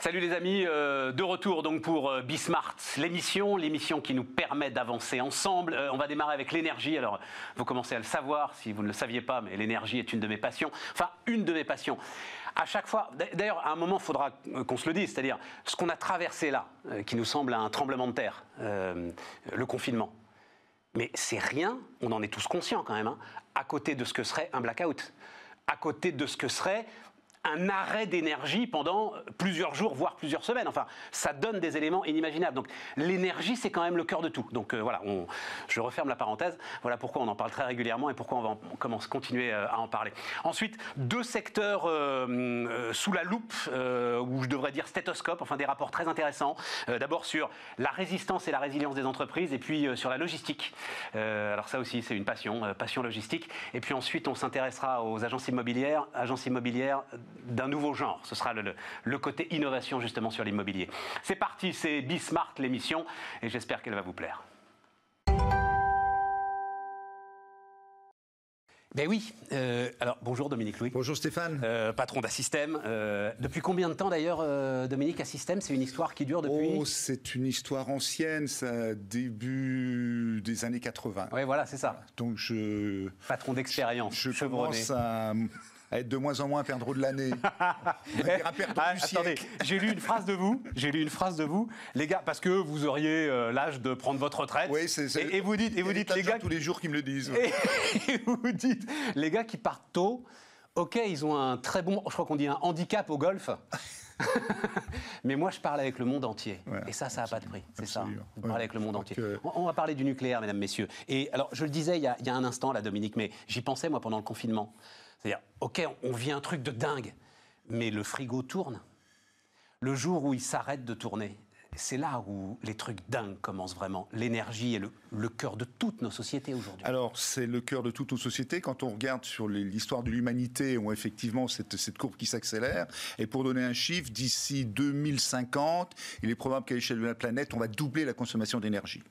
Salut les amis, euh, de retour donc pour euh, Bismart, l'émission, l'émission qui nous permet d'avancer ensemble. Euh, on va démarrer avec l'énergie. Alors, vous commencez à le savoir si vous ne le saviez pas, mais l'énergie est une de mes passions. Enfin, une de mes passions. À chaque fois, d'ailleurs, à un moment, il faudra qu'on se le dise, c'est-à-dire ce qu'on a traversé là, qui nous semble un tremblement de terre, le confinement. Mais c'est rien, on en est tous conscients quand même, hein, à côté de ce que serait un blackout, à côté de ce que serait un arrêt d'énergie pendant plusieurs jours, voire plusieurs semaines. Enfin, ça donne des éléments inimaginables. Donc, l'énergie, c'est quand même le cœur de tout. Donc, euh, voilà, on, je referme la parenthèse. Voilà pourquoi on en parle très régulièrement et pourquoi on va commence, continuer euh, à en parler. Ensuite, deux secteurs euh, sous la loupe, ou je devrais dire stéthoscope, enfin des rapports très intéressants. D'abord sur la résistance et la résilience des entreprises, et puis sur la logistique. alors ça aussi, c'est une passion, passion logistique. Et puis ensuite, on s'intéressera aux agences immobilières, agences immobilières d'un nouveau genre. Ce sera le, côté innovation justement sur l'immobilier. C'est parti, c'est Bismart l'émission et j'espère qu'elle va vous plaire. Ben oui. Euh, alors bonjour Dominique Louis. Bonjour Stéphane. Euh, patron d'Assystem. Euh, depuis combien de temps d'ailleurs, Dominique, Assystem C'est une histoire qui dure depuis Oh, c'est une histoire ancienne, ça début des années 80. Oui, voilà, c'est ça. Donc je. Patron d'expérience. Je, je commence à à être de moins en moins perdreau de l'année. ah, attendez, j'ai lu une phrase de vous. J'ai lu une phrase de vous, les gars, parce que vous auriez euh, l'âge de prendre votre retraite. Oui, c'est et, et, vous dites, et vous dites les gars tous les jours qui me le disent. Et, vous dites les gars qui partent tôt. Ok, ils ont un très bon, je crois qu'on dit un handicap au golf. Mais moi, je parle avec le monde entier. et ça, ça n'a pas de prix. C'est ça. Vous parlez avec le monde entier. On, va parler du nucléaire, mesdames, messieurs. Et alors, je le disais il y a, il y a un instant, là, Dominique, mais j'y pensais, moi, pendant le confinement. C'est-à-dire, OK, on vit un truc de dingue, mais le frigo tourne. Le jour où il s'arrête de tourner, c'est là où les trucs dingues commencent vraiment. L'énergie est le, cœur de toutes nos sociétés aujourd'hui. Alors, c'est le cœur de toutes nos sociétés. Quand on regarde sur l'histoire de l'humanité, on a effectivement cette, cette courbe qui s'accélère. Et pour donner un chiffre, d'ici 2050, il est probable qu'à l'échelle de la planète, on va doubler la consommation d'énergie.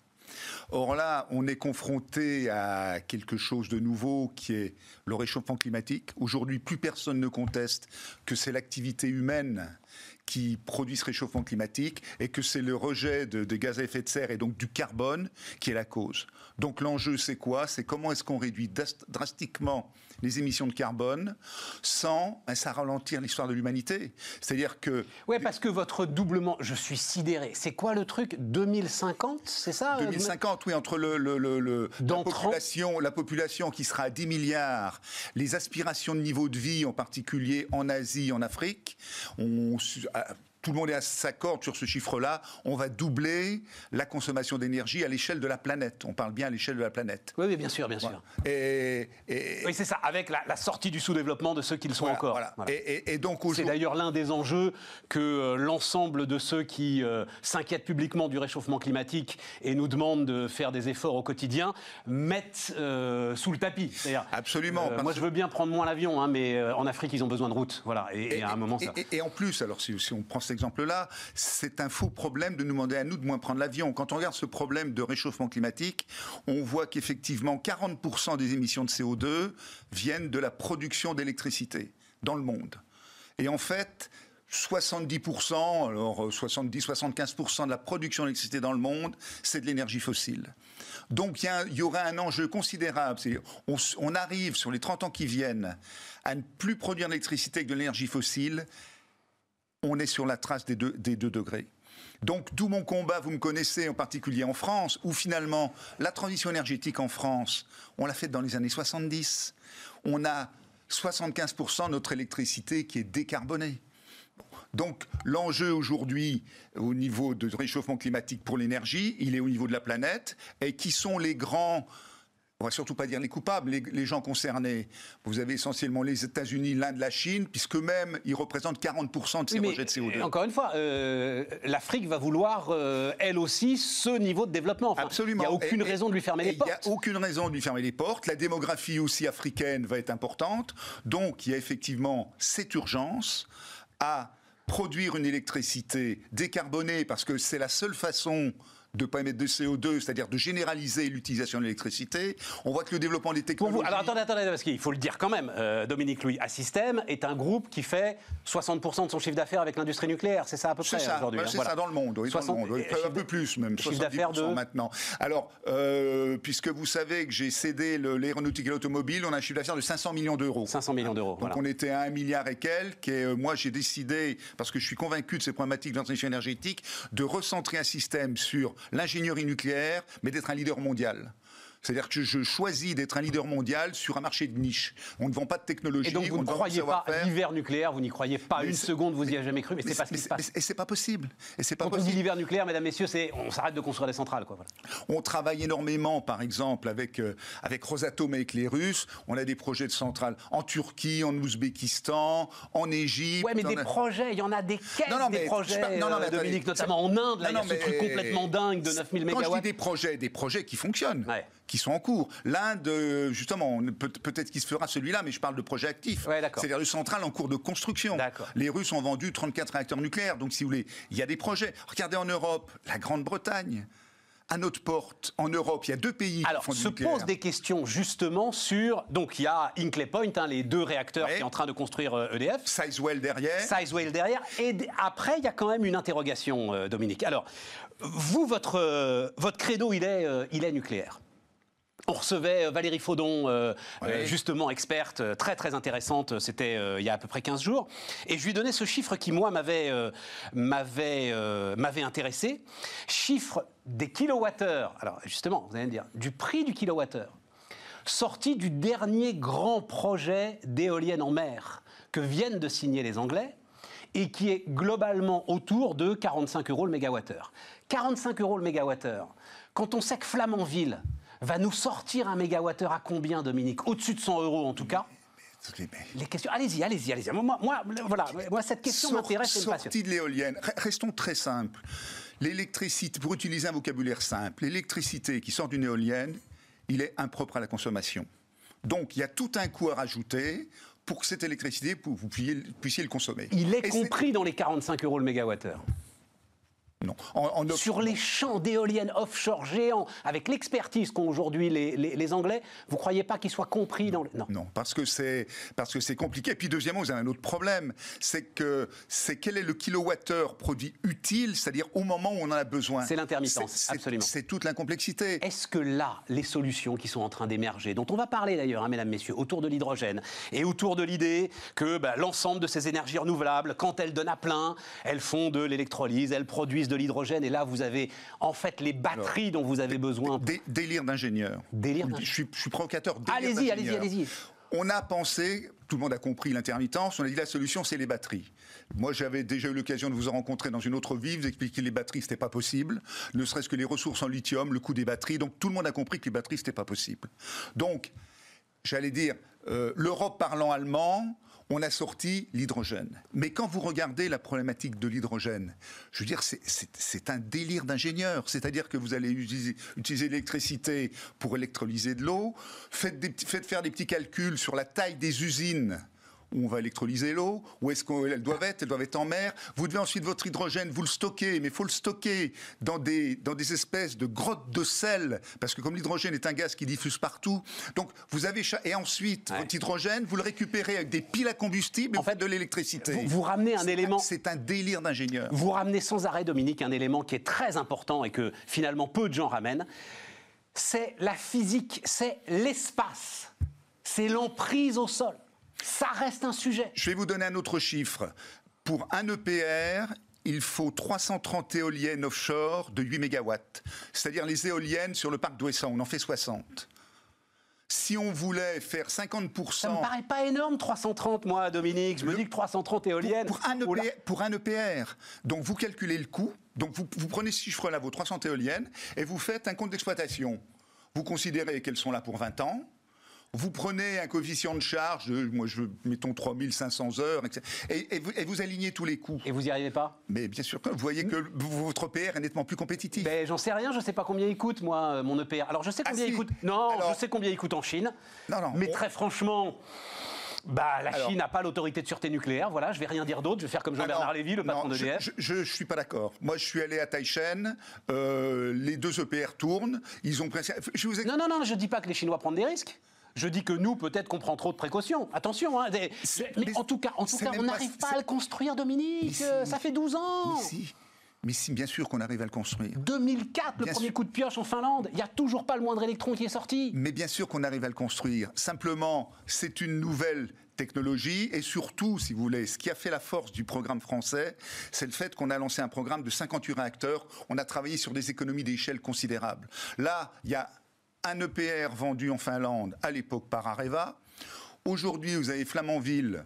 Or là, on est confronté à quelque chose de nouveau qui est le réchauffement climatique. Aujourd'hui, plus personne ne conteste que c'est l'activité humaine qui produit ce réchauffement climatique et que c'est le rejet de, gaz à effet de serre et donc du carbone qui est la cause. Donc l'enjeu, c'est quoi? C'est comment est-ce qu'on réduit drastiquement les émissions de carbone sans ça ralentir l'histoire de l'humanité. C'est-à-dire que... Oui, parce que votre doublement, je suis sidéré. C'est quoi le truc? 2050, c'est ça? 2050, oui, entre le, le, la, population, la population qui sera à 10 milliards, les aspirations de niveau de vie, en particulier en Asie, en Afrique, on, uh, tout le monde s'accorde sur ce chiffre-là, on va doubler la consommation d'énergie à l'échelle de la planète. On parle bien à l'échelle de la planète. Oui, bien sûr, bien sûr. Et, oui, c'est ça, avec la, sortie du sous-développement de ceux qui le sont encore. Voilà. Et, donc c'est d'ailleurs l'un des enjeux que euh, l'ensemble de ceux qui euh, s'inquiètent publiquement du réchauffement climatique et nous demandent de faire des efforts au quotidien mettent euh, sous le tapis. Absolument. moi, je veux bien prendre moins l'avion, hein, mais en Afrique, ils ont besoin de routes. Voilà. Et, à un moment, ça. Et, en plus, alors si, si on prend cette exemple-là, c'est un faux problème de nous demander à nous de moins prendre l'avion. Quand on regarde ce problème de réchauffement climatique, on voit qu'effectivement 40% des émissions de CO2 viennent de la production d'électricité dans le monde. Et en fait, 70%, alors 70-75% de la production d'électricité dans le monde, c'est de l'énergie fossile. Donc il y, aura un enjeu considérable. On, on, arrive sur les 30 ans qui viennent à ne plus produire d'électricité avec de l'énergie fossile on est sur la trace des deux, degrés. Donc, d'où mon combat, vous me connaissez, en particulier en France, où finalement, la transition énergétique en France, on l'a faite dans les années 70. On a 75% de notre électricité qui est décarbonée. Donc l'enjeu aujourd'hui au niveau de réchauffement climatique pour l'énergie, il est au niveau de la planète. Et qui sont les grands on va surtout pas dire les coupables, les, gens concernés. Vous avez essentiellement les États-Unis, l'Inde, la Chine, puisque même ils représentent 40% de ces rejets de CO2. Encore une fois, euh, l'Afrique va vouloir euh, elle aussi ce niveau de développement. Absolument. Il n'y a aucune raison de lui fermer les portes. Il n'y a aucune raison de lui fermer les portes. La démographie aussi africaine va être importante. Donc il y a effectivement cette urgence à produire une électricité décarbonée parce que c'est la seule façon de ne pas émettre de CO2, c'est-à-dire de généraliser l'utilisation de l'électricité. On voit que le développement des technologies... alors attendez, attendez, parce qu'il faut le dire quand même, euh, Dominique Louis, Assystem est un groupe qui fait 60% de son chiffre d'affaires avec l'industrie nucléaire, c'est ça à peu près aujourd'hui C'est ça dans le monde, oui, 60, un peu plus même, chiffre d'affaires de... maintenant. Alors, euh, puisque vous savez que j'ai cédé l'aéronautique et l'automobile, on a un chiffre d'affaires de 500 millions d'euros. 500 millions d'euros, Donc on était à 1 milliard et quelques, et euh, moi j'ai décidé, parce que je suis convaincu de ces problématiques de transition énergétique, de recentrer un système sur l'ingénierie nucléaire, mais d'être un leader mondial. C'est-à-dire que je choisis d'être un leader mondial sur un marché de niche. On ne vend pas de technologie. Et donc vous ne croyez pas à l'hiver nucléaire, vous n'y croyez pas une seconde, vous n'y avez jamais cru, mais, c'est pas ce qui se passe. Et c'est pas possible. Et c'est pas Quand possible. on dit l'hiver nucléaire, mesdames, messieurs, c'est on s'arrête de construire des centrales. Quoi, On travaille énormément, par exemple, avec, euh, avec Rosatom et avec les Russes. On a des projets de centrales en Turquie, en Ouzbékistan, en Égypte. Oui, mais des projets, il y en a des caisses, non, non, des projets, pas, non, euh, Dominique, notamment en Inde, là, il y a ce truc complètement dingue de 9000 MW. Quand je dis des projets, des projets qui fonctionnent. qui sont en cours. L'Inde, justement, peut-être qu'il se fera celui-là, mais je parle de projet actif. C'est-à-dire de centrales en cours de construction. Les Russes ont vendu 34 réacteurs nucléaires, donc si vous voulez, il y a des projets. Regardez en Europe, la Grande-Bretagne à notre porte, en Europe, il y a deux pays Alors, qui font du se posent des questions justement sur. Donc, il y a Hinkley Point, hein, les deux réacteurs qui sont en train de construire EDF. Euh, e Sizewell derrière. Sizewell derrière. Et après, il y a quand même une interrogation, euh, Dominique. Alors, vous, votre, euh, votre credo, il est, il est nucléaire. On recevait euh, Valérie Faudon, euh, euh, justement experte, très très intéressante, c'était il y a à peu près 15 jours. Et je lui donnais ce chiffre qui, moi, m'avait m'avait intéressé. Chiffre des kilowattheures. Alors, justement, vous allez me dire, du prix du kilowattheure, sorti du dernier grand projet d'éolienne en mer que viennent de signer les Anglais et qui est globalement autour de 45 euros le mégawattheure. 45 euros le mégawattheure. Quand on sait que Flamanville va nous sortir un mégawattheure à combien, Dominique? Au-dessus de 100 euros en tout cas les questions, allez-y, allez-y, allez-y. Moi, moi, voilà, moi, cette question m'intéresse et me Sortie de l'éolienne, restons très simples. L'électricité, pour utiliser un vocabulaire simple, l'électricité qui sort d'une éolienne, il est impropre à la consommation. Donc, il y a tout un coût à rajouter pour que cette électricité, vous puissiez, le consommer. Il est compris dans les 45 euros le mégawattheure. Non. Sur les champs d'éoliennes offshore géants, avec l'expertise qu'ont aujourd'hui les, Anglais, vous croyez pas qu'ils soient compris dans le... Non. non, parce que c'est parce que c'est compliqué. Et puis deuxièmement, vous avez un autre problème, c'est que c'est quel est le kilowattheure produit utile, c'est-à-dire au moment où on en a besoin. C'est l'intermittence, absolument. C'est toute l'incomplexité. Est-ce que là, les solutions qui sont en train d'émerger, dont on va parler d'ailleurs, hein, mesdames, messieurs, autour de l'hydrogène et autour de l'idée que bah, l'ensemble de ces énergies renouvelables, quand elles donnent à plein, elles font de l'électrolyse, elles produisent de l'hydrogène et là vous avez en fait les batteries dont vous avez besoin. délire d'ingénieur. Délire je, suis, je suis provocateur. Allez-y, allez-y, allez-y. On a pensé, tout le monde a compris l'intermittence, on a dit la solution c'est les batteries. Moi j'avais déjà eu l'occasion de vous rencontrer dans une autre vie, vous expliquer que les batteries c'était pas possible, ne serait-ce que les ressources en lithium, le coût des batteries, donc tout le monde a compris que les batteries c'était pas possible. Donc, j'allais dire, euh, l'Europe parlant allemand, on a sorti l'hydrogène. Mais quand vous regardez la problématique de l'hydrogène, je veux dire, c'est un délire d'ingénieur. C'est-à-dire que vous allez utiliser, l'électricité pour électrolyser de l'eau, faites, faire des petits calculs sur la taille des usines où on va électrolyser l'eau, où est-ce qu'elles doivent être Elles doivent être en mer. Vous devez ensuite votre hydrogène, vous le stockez, mais il faut le stocker dans des, dans des espèces de grottes de sel, parce que comme l'hydrogène est un gaz qui diffuse partout, donc vous avez... Et ensuite, votre hydrogène, vous le récupérez avec des piles à combustible en fait, de l'électricité. Vous, vous, ramenez un élément... C'est un délire d'ingénieur. Vous ramenez sans arrêt, Dominique, un élément qui est très important et que finalement peu de gens ramènent. C'est la physique, c'est l'espace, c'est l'emprise au sol. Ça reste un sujet. Je vais vous donner un autre chiffre. Pour un EPR, il faut 330 éoliennes offshore de 8 MW. C'est-à-dire les éoliennes sur le parc d'Ouessant, on en fait 60. Si on voulait faire 50%... Ça me paraît pas énorme, 330, moi, Dominique. Je me dis que 330 éoliennes... Pour, un, EPR, pour un, EPR, Donc vous calculez le coût. Donc vous, vous prenez ce chiffre-là, vos 300 éoliennes, et vous faites un compte d'exploitation. Vous considérez qu'elles sont là pour 20 ans vous prenez un coefficient de charge, moi je mettons 3500 heures, et, vous, alignez tous les coûts. Et vous n'y arrivez pas? Mais bien sûr, vous voyez que votre EPR est nettement plus compétitif. Ben, j'en sais rien, je ne sais pas combien il coûte, moi, euh, mon EPR. Alors je sais ah, combien il coûte. Non, je sais combien il coûte en Chine. Non, non. Mais très franchement. bah, La Chine n'a pas l'autorité de sûreté nucléaire, voilà, je vais rien dire d'autre, je vais faire comme Jean-Bernard Lévy, le patron d'EDF. Je ne suis pas d'accord. Moi, je suis allé à Taïchen, euh, les deux EPR tournent, ils ont. Je vous Non, non, non, je ne dis pas que les Chinois prennent des risques. Je dis que nous, peut-être qu'on prend trop de précautions. Attention, hein, mais, en tout cas, en tout cas on n'arrive pas, à le construire, Dominique. ça fait 12 ans. Mais si. Mais si, bien sûr qu'on arrive à le construire. 2004, le premier coup de pioche en Finlande. Il n'y a toujours pas le moindre électron qui est sorti. Mais bien sûr qu'on arrive à le construire. Simplement, c'est une nouvelle technologie et surtout, si vous voulez, ce qui a fait la force du programme français, c'est le fait qu'on a lancé un programme de 58 réacteurs. On a travaillé sur des économies d'échelle considérables. Là, il y a un EPR vendu en Finlande à l'époque par Areva. Aujourd'hui, vous avez Flamanville,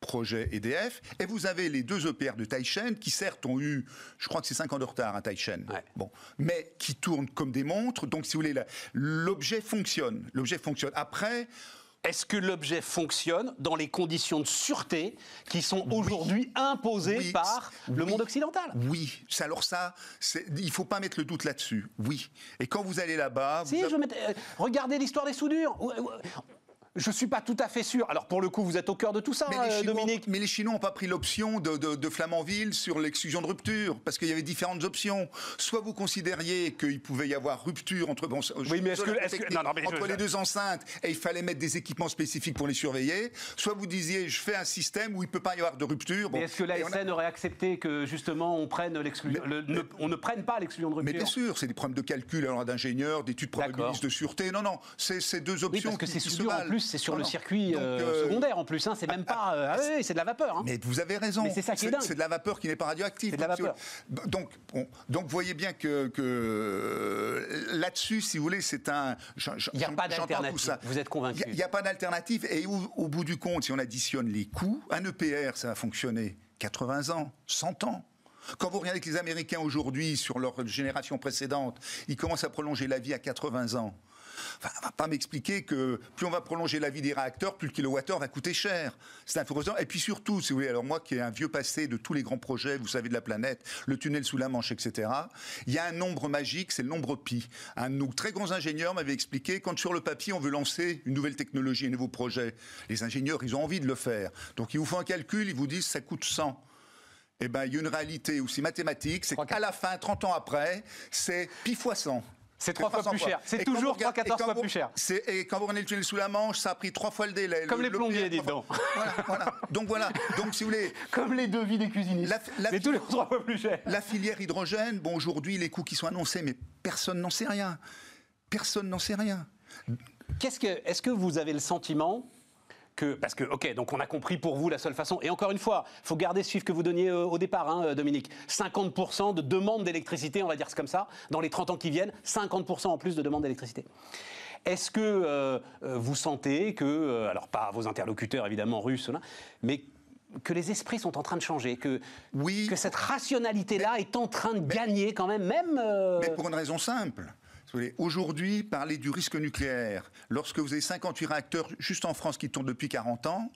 projet EDF, et vous avez les deux EPR de Taishen qui certes ont eu, je crois que c'est 5 ans de retard à Taishen, bon, mais qui tournent comme des montres. Donc, si vous voulez, l'objet fonctionne. L'objet fonctionne. Après, est-ce que l'objet fonctionne dans les conditions de sûreté qui sont aujourd'hui imposées par le monde occidental? Oui. Alors ça, il ne faut pas mettre le doute là-dessus. Oui. Et quand vous allez là-bas... Si, je euh, regardez l'histoire des soudures. Je ne suis pas tout à fait sûr. Alors pour le coup, vous êtes au cœur de tout ça, euh, Dominique. Mais les Chinois n'ont pas pris l'option de, Flamanville sur l'exclusion de rupture, parce qu'il y avait différentes options. Soit vous considériez qu'il pouvait y avoir rupture entre, oui, mais entre les deux enceintes et il fallait mettre des équipements spécifiques pour les surveiller, soit vous disiez je fais un système où il ne peut pas y avoir de rupture. mais est-ce que l'ASN aurait accepté que justement on, prenne ne, on ne prenne pas l'exclusion de rupture Mais bien sûr, c'est des problèmes de calcul d'ingénieurs, d'études probabilistes de sûreté. Non, non, c'est deux options que qui, qui En plus, c'est sur le circuit euh, euh, secondaire en plus. Hein, c'est même pas. Euh, ah c'est de la vapeur. Hein. Mais vous avez raison. c'est ça qui est dingue. C'est de la vapeur qui n'est pas radioactive. C'est de la vapeur. Donc, donc, vous voyez bien que, que là-dessus, si vous voulez, c'est un. Il n'y a pas d'alternative. Vous êtes convaincu. Il n'y a, pas d'alternative. Et au, bout du compte, si on additionne les coûts, un EPR, ça va fonctionner 80 ans, 100 ans. Quand vous regardez que les Américains aujourd'hui, sur leur génération précédente, ils commencent à prolonger la vie à 80 ans. Enfin, on va pas m'expliquer que plus on va prolonger la vie des réacteurs, plus le kilowattheure va coûter cher. C'est important. Et puis surtout, si vous voulez, alors moi qui ai un vieux passé de tous les grands projets, vous savez, de la planète, le tunnel sous la Manche, etc., il y a un nombre magique, c'est le nombre pi. Un de nos très grands ingénieurs m'avait expliqué, quand sur le papier on veut lancer une nouvelle technologie, un nouveau projet, les ingénieurs, ils ont envie de le faire. Donc ils vous font un calcul, ils vous disent ça coûte 100 eh ben, il y a une réalité aussi mathématique, c'est qu'à la fin, 30 ans après, c'est pi fois 100. C'est trois fois plus cher. C'est toujours 3-14 fois plus cher. Et quand vous regardez le tunnel sous la Manche, ça a pris trois fois le délai. Comme les plombiers, dites donc. Voilà, voilà. Donc voilà. Donc si vous voulez. Comme les devis des cuisinistes. La, tous les trois fois plus cher. La filière hydrogène, bon, aujourd'hui, les coûts qui sont annoncés, mais personne n'en sait rien. Personne n'en sait rien. Qu'est-ce que, est-ce que vous avez le sentiment parce que, ok, donc on a compris pour vous la seule façon. Et encore une fois, il faut garder ce chiffre que vous donniez euh, au départ, hein, euh, Dominique. 50% de demande d'électricité, on va dire comme ça, dans les 30 ans qui viennent, 50% en plus de demande d'électricité. Est-ce que euh, vous sentez que, alors pas vos interlocuteurs évidemment russes, mais que les esprits sont en train de changer, que, oui, que cette rationalité-là est en train de gagner quand même, même. Mais pour une raison simple. Aujourd'hui, parler du risque nucléaire, lorsque vous avez 58 réacteurs juste en France qui tournent depuis 40 ans,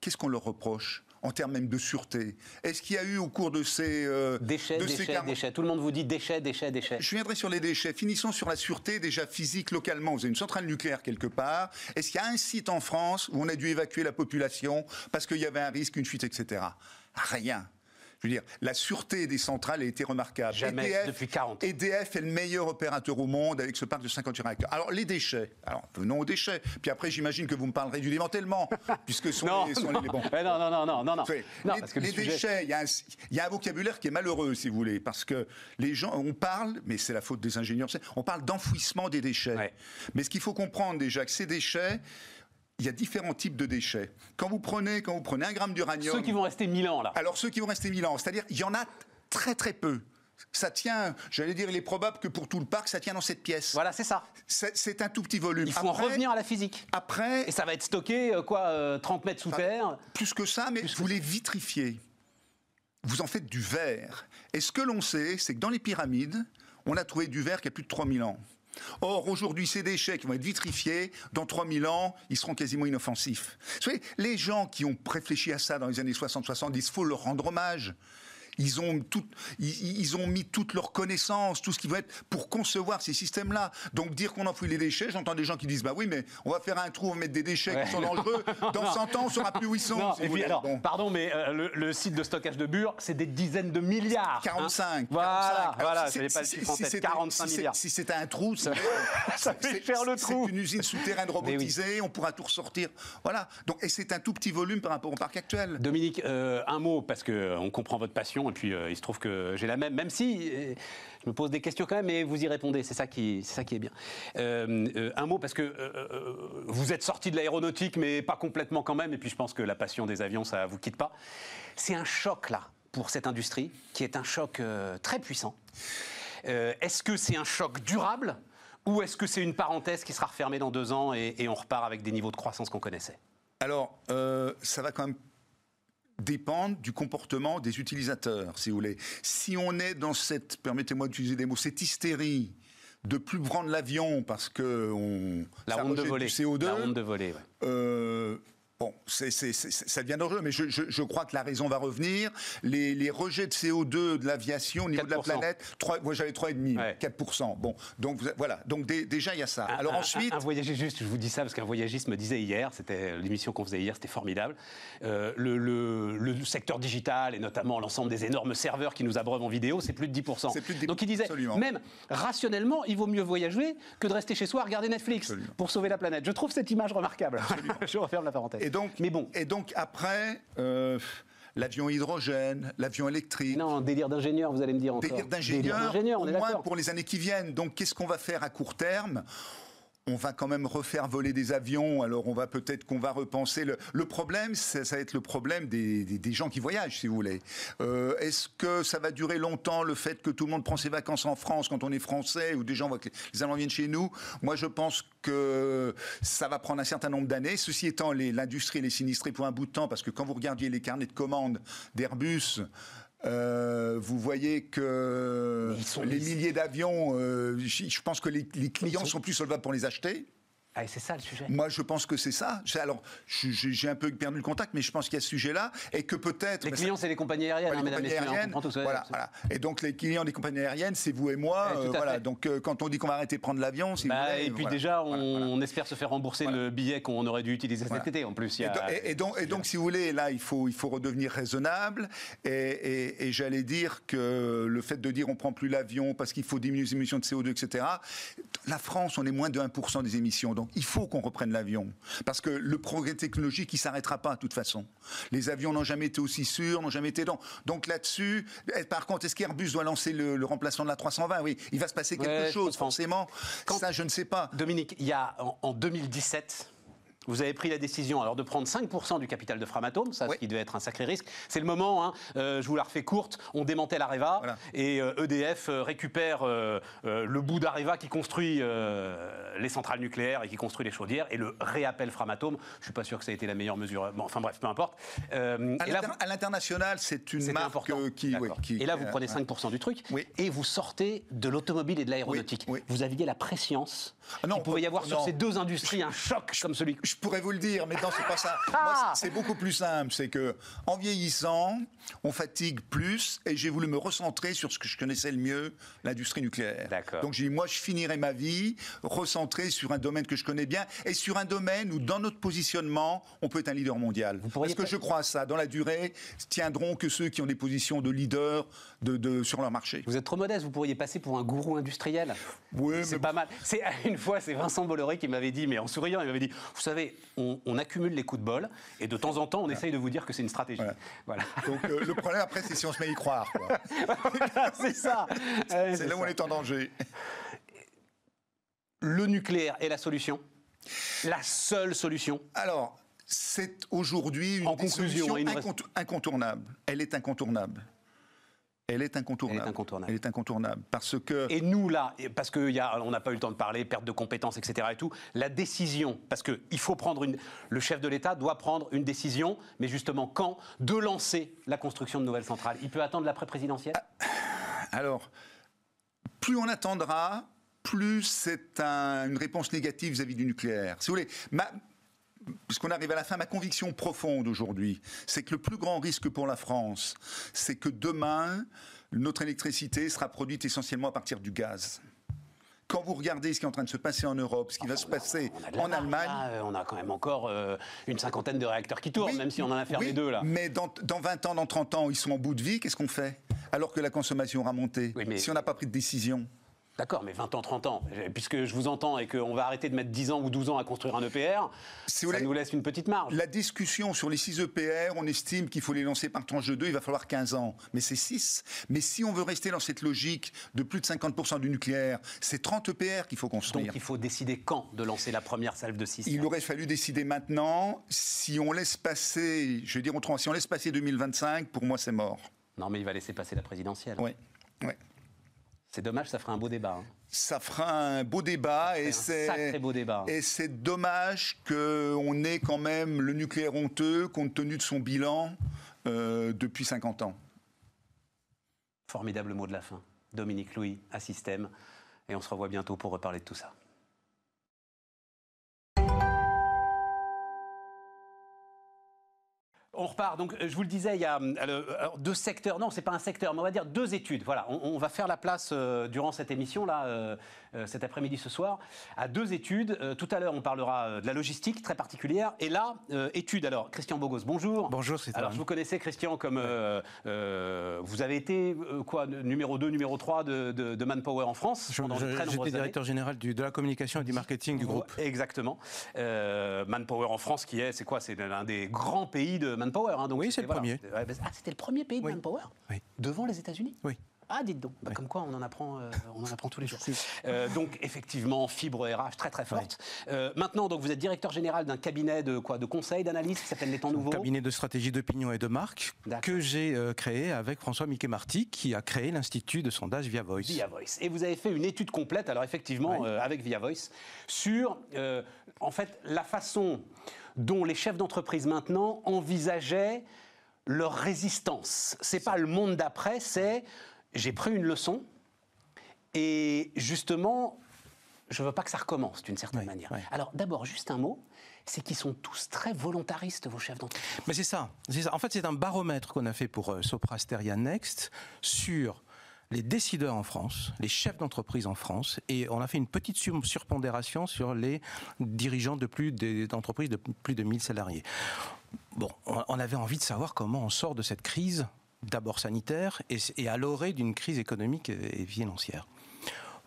qu'est-ce qu'on leur reproche en termes même de sûreté? Est-ce qu'il y a eu au cours de ces... Euh, déchets, déchets, déchets. Tout le monde vous dit déchets, déchets, déchets. Je viendrai sur les déchets. Finissons sur la sûreté déjà physique localement. Vous avez une centrale nucléaire quelque part. Est-ce qu'il y a un site en France où on a dû évacuer la population parce qu'il y avait un risque, une fuite, etc. Rien. Je veux dire, la sûreté des centrales a été remarquable. Jamais EDF, depuis 40 EDF est le meilleur opérateur au monde avec ce parc de 58 réacteurs. Alors, les déchets. Alors, venons aux déchets. Puis après, j'imagine que vous me parlerez du démantèlement, puisque sont non. les, sont les, bons. non, non, non, non, non. non. les, déchets, il y, a un vocabulaire qui est malheureux, si vous voulez, parce que les gens, on parle, mais c'est la faute des ingénieurs, on parle d'enfouissement des déchets. Mais ce qu'il faut comprendre déjà, que ces déchets, il y a différents types de déchets. Quand vous prenez, quand vous prenez un gramme d'uranium... Ceux qui vont rester 1000 ans, là. Alors, ceux qui vont rester 1000 ans, c'est-à-dire, il y en a très très peu. Ça tient, j'allais dire, il est probable que pour tout le parc, ça tient dans cette pièce. Voilà, c'est ça. C'est un tout petit volume. Il faut en revenir à la physique. Après. Et ça va être stocké, euh, quoi, 30 euh, mètres sous terre Plus que ça, mais vous les vitrifiez. Vous en faites du verre. Et ce que l'on sait, c'est que dans les pyramides, on a trouvé du verre qui a plus de 3000 ans. Or, aujourd'hui, ces déchets qui vont être vitrifiés, dans 3000 ans, ils seront quasiment inoffensifs. Vous savez, les gens qui ont réfléchi à ça dans les années 60-70, il faut leur rendre hommage. Ils ont, tout, ils, ont mis toutes leurs connaissances, tout ce qui va être pour concevoir ces systèmes-là. Donc dire qu'on enfouit les déchets, j'entends des gens qui disent bah oui, mais on va faire un trou, on va mettre des déchets qui sont dangereux. Dans 100 ans, on saura plus où ils sont. et puis, alors, Pardon, mais euh, le, site de stockage de Bure, c'est des dizaines de milliards. 45. Hein. voilà, voilà, je n'ai pas le chiffre en tête. 45 milliards. Si c'était un trou, ça fait faire le trou. C'est une usine souterraine robotisée, on pourra tout ressortir. Voilà. Donc, et c'est un tout petit volume par rapport au parc actuel. Dominique, euh, un mot, parce qu'on comprend votre passion, et puis euh, il se trouve que j'ai la même, même si je me pose des questions quand même, mais vous y répondez, c'est ça qui, est bien. un mot, parce que vous êtes sorti de l'aéronautique, mais pas complètement quand même, et puis je pense que la passion des avions, ça vous quitte pas. C'est un choc, là, pour cette industrie, qui est un choc euh, très puissant. Euh, est-ce que c'est un choc durable ou est-ce que c'est une parenthèse qui sera refermée dans deux ans et, on repart avec des niveaux de croissance qu'on connaissait? Alors, euh, ça va quand même dépendre du comportement des utilisateurs, si vous voulez. Si on est dans cette, permettez-moi d'utiliser des mots, cette hystérie de plus prendre l'avion parce que on la honte de voler, CO2, la honte de voler, ouais. Bon, ça devient dangereux, mais je, crois que la raison va revenir. Les, rejets de CO2 de l'aviation au niveau de la planète, 3, moi j'avais 3,5, 4%. Bon, donc voilà. Donc déjà, il y a ça. Alors ensuite. Un, voyagiste, juste, je vous dis ça parce qu'un voyagiste me disait hier, c'était l'émission qu'on faisait hier, c'était formidable. Euh, le, secteur digital et notamment l'ensemble des énormes serveurs qui nous abreuvent en vidéo, c'est plus de 10%. C'est plus de 10%. Donc il disait, même rationnellement, il vaut mieux voyager que de rester chez soi à regarder Netflix pour sauver la planète. Je trouve cette image remarquable. je referme la parenthèse donc, mais bon. Et donc après. Euh, l'avion hydrogène, l'avion électrique. Non, délire d'ingénieur, vous allez me dire encore. Délire d'ingénieur, au moins pour les années qui viennent. Donc, qu'est-ce qu'on va faire à court terme? On va quand même refaire voler des avions, alors on va peut-être qu'on va repenser. Le, problème, ça, va être le problème des, gens qui voyagent, si vous voulez. Euh, est-ce que ça va durer longtemps, le fait que tout le monde prend ses vacances en France quand on est français, ou des gens que les Allemands viennent chez nous? Moi, je pense que ça va prendre un certain nombre d'années. Ceci étant, l'industrie, est sinistrée pour un bout de temps, parce que quand vous regardiez les carnets de commandes d'Airbus, euh, vous voyez que les milliers d'avions, euh, je pense que les, clients sont plus solvables pour les acheter. Ah, c'est ça le sujet. Moi, je pense que c'est ça. Alors, j'ai un peu perdu le contact, mais je pense qu'il y a ce sujet-là et que peut-être. Les clients, c'est les compagnies aériennes, hein, mesdames, aériennes, voilà, Et donc, les clients des compagnies aériennes, c'est vous et moi. Euh, voilà. Donc, euh, quand on dit qu'on va arrêter de prendre l'avion, c'est. Bah, et puis déjà, on, espère se faire rembourser le billet qu'on aurait dû utiliser cet été. En plus, et, donc, et, donc, si vous voulez, là, il faut, il faut redevenir raisonnable. Et, j'allais dire que le fait de dire on prend plus l'avion parce qu'il faut diminuer les émissions de CO2, etc. La France, on est moins de 1% des émissions. Donc il faut qu'on reprenne l'avion. Parce que le progrès technologique, il ne s'arrêtera pas de toute façon. Les avions n'ont jamais été aussi sûrs, n'ont jamais été... Donc, donc là-dessus, eh, par contre, est-ce qu'Airbus doit lancer le, remplacement de la 320 Oui, il va se passer quelque chose, forcément. Ça, je ne sais pas. Dominique, il y a en 2017 vous avez pris la décision alors de prendre 5% du capital de Framatome, ça, ce qui devait être un sacré risque. C'est le moment, hein, euh, je vous la refais courte, on démantèle Areva et EDF euh, e euh, récupère le bout d'Areva qui construit les centrales nucléaires et qui construit les chaudières et le réappelle Framatome. Je ne suis pas sûr que ça ait été la meilleure mesure. Bon, enfin bref, peu importe. à l'international, c'est une marque qui, Et là, vous prenez 5% du truc et vous sortez de l'automobile et de l'aéronautique. Vous aviez la préscience ah non, Il pouvait y avoir sur ces deux industries un choc comme celui. Je pourrais vous le dire, mais non, c'est pas ça. Ah c'est beaucoup plus simple. C'est que en vieillissant, on fatigue plus, et j'ai voulu me recentrer sur ce que je connaissais le mieux, l'industrie nucléaire. Donc j'ai dit, moi, je finirai ma vie recentré sur un domaine que je connais bien, et sur un domaine où, dans notre positionnement, on peut être un leader mondial. Parce que je crois à ça? Dans la durée, tiendront que ceux qui ont des positions de leader de, sur leur marché. Vous êtes trop modeste. Vous pourriez passer pour un gourou industriel. Oui, c'est pas mal. C'est une fois, c'est Vincent Bolloré qui m'avait dit, mais en souriant, il m'avait dit Vous savez, on, accumule les coups de bol et de temps en temps, on essaye de vous dire que c'est une stratégie. Voilà. Donc euh, le problème après, c'est si on se met à y croire. c'est ça. c'est là où on est en danger. Le nucléaire est la solution? La seule solution? Alors, c'est aujourd'hui une solution incontournable. Elle est incontournable. Elle est incontournable. Elle est incontournable. Elle est incontournable parce que. Et nous là, parce qu'on n'a pas eu le temps de parler, perte de compétences, etc. Et tout. La décision, parce que il faut prendre une. Le chef de l'État doit prendre une décision, mais justement quand de lancer la construction de nouvelles centrales. Il peut attendre l'après présidentielle. Ah, alors, plus on attendra, plus c'est une réponse négative vis-à-vis du nucléaire. Si vous voulez, ma, puisqu'on arrive à la fin, ma conviction profonde aujourd'hui, c'est que le plus grand risque pour la France, c'est que demain, notre électricité sera produite essentiellement à partir du gaz quand vous regardez ce qui est en train de se passer en Europe, ce qui va se passer en Allemagne. Euh, on a quand même encore euh, une cinquantaine de réacteurs qui tournent, même si on en a fermé deux là. Mais dans, 20 ans, dans 30 ans, ils sont en bout de vie, qu'est-ce qu'on fait? Alors que la consommation aura monté, si on n'a pas pris de décision. D'accord, mais 20 ans, 30 ans, puisque je vous entends et qu'on va arrêter de mettre 10 ans ou 12 ans à construire un EPR, ça nous laisse une petite marge. La discussion sur les 6 EPR, on estime qu'il faut les lancer par tranche de 2, il va falloir 15 ans. Mais c'est 6. Mais si on veut rester dans cette logique de plus de 50% du nucléaire, c'est 30 EPR qu'il faut construire. Donc il faut décider quand de lancer la première salve de 6 Il aurait fallu décider maintenant. Si on laisse passer, je vais dire autrement, si on laisse passer 2025, pour moi c'est mort. Non, mais il va laisser passer la présidentielle. Oui. Ouais. C'est dommage, ça fera un beau débat. Hein. Ça fera un beau débat et c'est sacré beau débat. Et c'est dommage qu'on ait quand même le nucléaire honteux compte tenu de son bilan euh, depuis 50 ans. Formidable mot de la fin. Dominique Louis, à Système. Et on se revoit bientôt pour reparler de tout ça. On repart. Donc, euh, je vous le disais, il y a euh, deux secteurs. Non, c'est pas un secteur, mais on va dire deux études. Voilà, on, va faire la place euh, durant cette émission là, cet après-midi, ce soir, à deux études. tout à l'heure, on parlera de la logistique très particulière. Et là, étude. Alors, Christian Bogos, bonjour. Bonjour, c'est Alors, je vous connaissais, Christian, comme vous avez été quoi, numéro 2, numéro 3 de, Manpower en France J'étais directeur général du, de la communication et du marketing du groupe. Exactement. Manpower en France, qui est, c'est quoi C'est l'un des grands pays de Manpower. Hein, donc oui, c'est le premier. Ah, c'était le premier pays de Manpower oui. Devant les États-Unis Oui. Ah, dites donc. Bah, comme quoi, on en apprend, euh, on en apprend tous les jours. Euh, donc, effectivement, fibre RH très très forte. Euh, maintenant, donc, vous êtes directeur général d'un cabinet de quoi, de conseil, d'analyse qui s'appelle Les Temps Nouveaux. Un cabinet de stratégie d'opinion et de marque que j'ai créé avec François Mickey Marty, qui a créé l'institut de sondage Via Voice. Via Voice. Et vous avez fait une étude complète, alors effectivement, avec Via Voice, sur en fait la façon dont les chefs d'entreprise maintenant envisageaient leur résistance. C'est pas le monde d'après, c'est j'ai pris une leçon et justement, je veux pas que ça recommence d'une certaine manière. Alors d'abord, juste un mot, c'est qu'ils sont tous très volontaristes, vos chefs d'entreprise. Mais c'est ça, ça, En fait, c'est un baromètre qu'on a fait pour euh, Soprasteria Next sur les décideurs en France, les chefs d'entreprise en France, et on a fait une petite surpondération sur les dirigeants de plus d'entreprises de plus de 1000 salariés. Bon, on avait envie de savoir comment on sort de cette crise, d'abord sanitaire, et, à l'orée d'une crise économique et financière.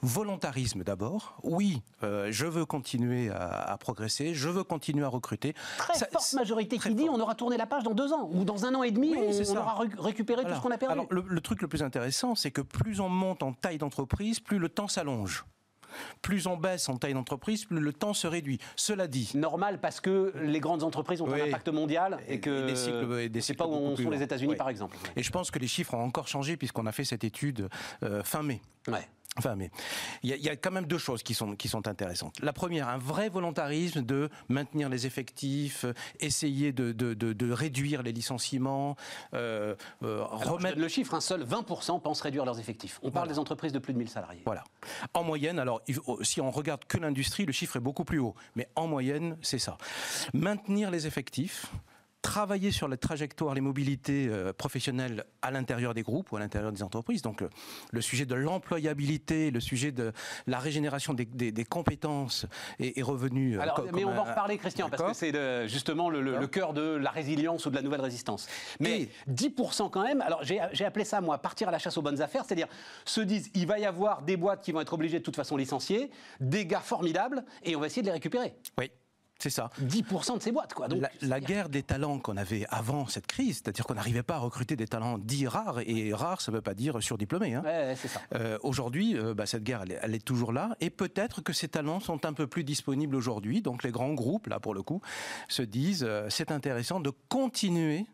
Volontarisme d'abord. Oui, euh, je veux continuer à, progresser, je veux continuer à recruter. Très forte majorité qui dit on aura tourné la page dans deux ans ou dans un an et demi, on, aura récupéré tout ce qu'on a perdu. Alors, le, truc le plus intéressant, c'est que plus on monte en taille d'entreprise, plus le temps s'allonge plus on baisse en taille d'entreprise, plus le temps se réduit. Cela dit. Normal parce que les grandes entreprises ont un impact mondial et que c'est pas où sont les États-Unis par exemple. Et je pense que les chiffres ont encore changé puisqu'on a fait cette étude euh, fin mai. Ouais. Enfin, mais il y, a quand même deux choses qui sont, qui sont intéressantes. La première, un vrai volontarisme de maintenir les effectifs, essayer de, de, de, réduire les licenciements, euh, euh remettre... le chiffre, un seul 20% pensent réduire leurs effectifs. On parle des entreprises de plus de 1000 salariés. Voilà. En moyenne, alors si on regarde que l'industrie, le chiffre est beaucoup plus haut. Mais en moyenne, c'est ça. Maintenir les effectifs, travailler sur la trajectoire, les mobilités euh, professionnelles à l'intérieur des groupes ou à l'intérieur des entreprises. Donc le, sujet de l'employabilité, le sujet de la régénération des, compétences est, revenu. Euh, Alors, mais on va en reparler, Christian, parce que c'est justement le, cœur de la résilience ou de la nouvelle résistance. Mais 10% quand même, alors j'ai appelé ça, moi, partir à la chasse aux bonnes affaires, c'est-à-dire se disent, il va y avoir des boîtes qui vont être obligées de toute façon licencier, des gars formidables, et on va essayer de les récupérer. Oui. C'est ça. 10% de ces boîtes, quoi. la, guerre des talents qu'on avait avant cette crise, c'est-à-dire qu'on n'arrivait pas à recruter des talents dits rares, et rares, ça ne veut pas dire surdiplômés. Hein. c'est ça. Euh, aujourd'hui, euh, bah, cette guerre, elle, est toujours là, et peut-être que ces talents sont un peu plus disponibles aujourd'hui. Donc les grands groupes, là pour le coup, se disent, euh, c'est intéressant de continuer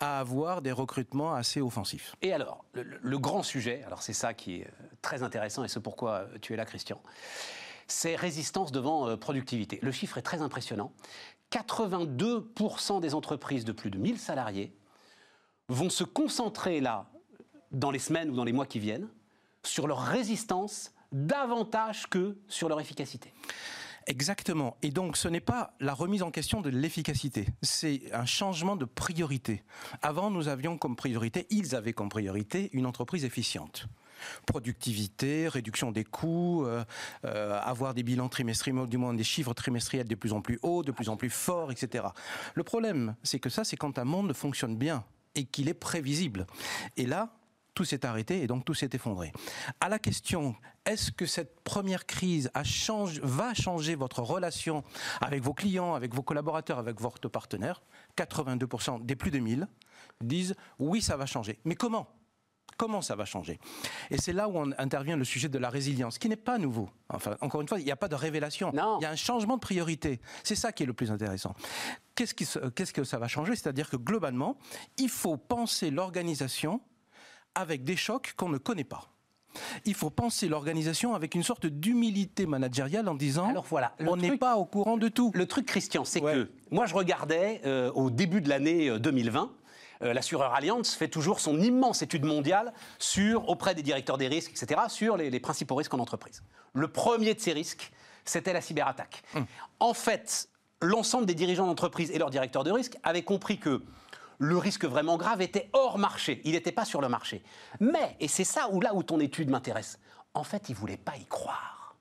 à avoir des recrutements assez offensifs. Et alors, le, le grand sujet, alors c'est ça qui est très intéressant, et c'est pourquoi tu es là, Christian c'est résistance devant euh, productivité. Le chiffre est très impressionnant. 82% des entreprises de plus de 1000 salariés vont se concentrer là, dans les semaines ou dans les mois qui viennent, sur leur résistance davantage que sur leur efficacité. Exactement. Et donc, ce n'est pas la remise en question de l'efficacité, c'est un changement de priorité. Avant, nous avions comme priorité, ils avaient comme priorité une entreprise efficiente productivité, réduction des coûts, euh, euh, avoir des bilans trimestriels, du moins des chiffres trimestriels de plus en plus hauts, de plus en plus forts, etc. Le problème, c'est que ça, c'est quand un monde fonctionne bien et qu'il est prévisible. Et là, tout s'est arrêté et donc tout s'est effondré. À la question, est-ce que cette première crise va changer votre relation avec vos clients, avec vos collaborateurs, avec votre partenaire? 82% des plus de 1000 disent oui, ça va changer. Mais comment? Comment ça va changer Et c'est là où on intervient le sujet de la résilience, qui n'est pas nouveau. Enfin, encore une fois, il n'y a pas de révélation. Il y a un changement de priorité. C'est ça qui est le plus intéressant. Qu'est-ce, qu'est-ce que ça va changer? C'est-à-dire que globalement, il faut penser l'organisation avec des chocs qu'on ne connaît pas. Il faut penser l'organisation avec une sorte d'humilité managériale en disant Alors voilà, on n'est pas au courant de tout. Le truc, Christian, c'est que moi je regardais euh, au début de l'année 2020 euh, l'assureur Allianz fait toujours son immense étude mondiale sur, auprès des directeurs des risques, etc., sur les, principaux risques en entreprise. Le premier de ces risques, c'était la cyberattaque. Hum. En fait, l'ensemble des dirigeants d'entreprise et leurs directeurs de risque avaient compris que le risque vraiment grave était hors marché. Il n'était pas sur le marché. Mais, et c'est ça où là où ton étude m'intéresse, en fait, ils ne voulaient pas y croire.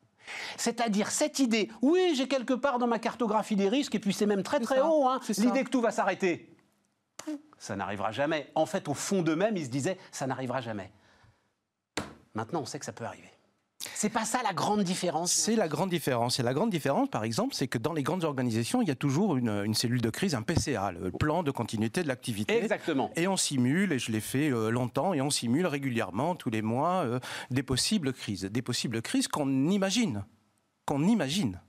C'est-à-dire cette idée, oui, j'ai quelque part dans ma cartographie des risques, et puis c'est même très très haut, hein, l'idée que tout va s'arrêter ça n'arrivera jamais. En fait, au fond d'eux-mêmes, ils se disaient, ça n'arrivera jamais. Maintenant, on sait que ça peut arriver. C'est pas ça la grande différence C'est la grande différence. Et la grande différence, par exemple, c'est que dans les grandes organisations, il y a toujours une, cellule de crise, un PCA, le plan de continuité de l'activité. Exactement. Et on simule, et je l'ai fait euh, longtemps, et on simule régulièrement, tous les mois, euh, des possibles crises. Des possibles crises qu'on imagine. Qu'on imagine.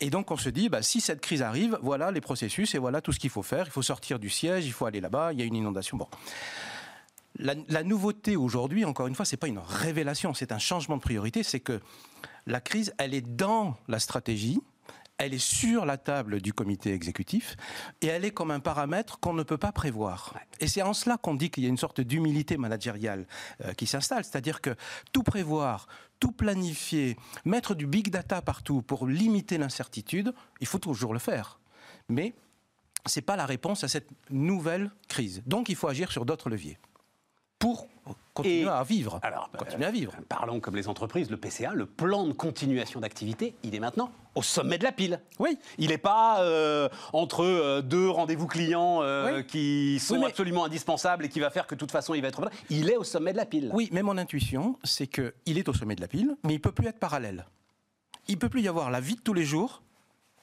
Et donc on se dit, bah, si cette crise arrive, voilà les processus et voilà tout ce qu'il faut faire. Il faut sortir du siège, il faut aller là-bas, il y a une inondation. Bon. La, nouveauté aujourd'hui, encore une fois, c'est pas une révélation, c'est un changement de priorité. C'est que la crise, elle est dans la stratégie, elle est sur la table du comité exécutif et elle est comme un paramètre qu'on ne peut pas prévoir. Et c'est en cela qu'on dit qu'il y a une sorte d'humilité managériale euh, qui s'installe, c'est-à-dire que tout prévoir, tout planifier, mettre du big data partout pour limiter l'incertitude, il faut toujours le faire. Mais ce n'est pas la réponse à cette nouvelle crise. Donc il faut agir sur d'autres leviers pour continuer à vivre. Alors, continuer à vivre. Euh, parlons comme les entreprises, le PCA, le plan de continuation d'activité, il est maintenant au sommet de la pile. Oui. Il n'est pas euh, entre euh, deux rendez-vous clients qui sont absolument indispensables et qui va faire que de toute façon il va être. Il est au sommet de la pile. Oui, mais mon intuition, c'est qu'il est au sommet de la pile, mais il peut plus être parallèle. Il peut plus y avoir la vie de tous les jours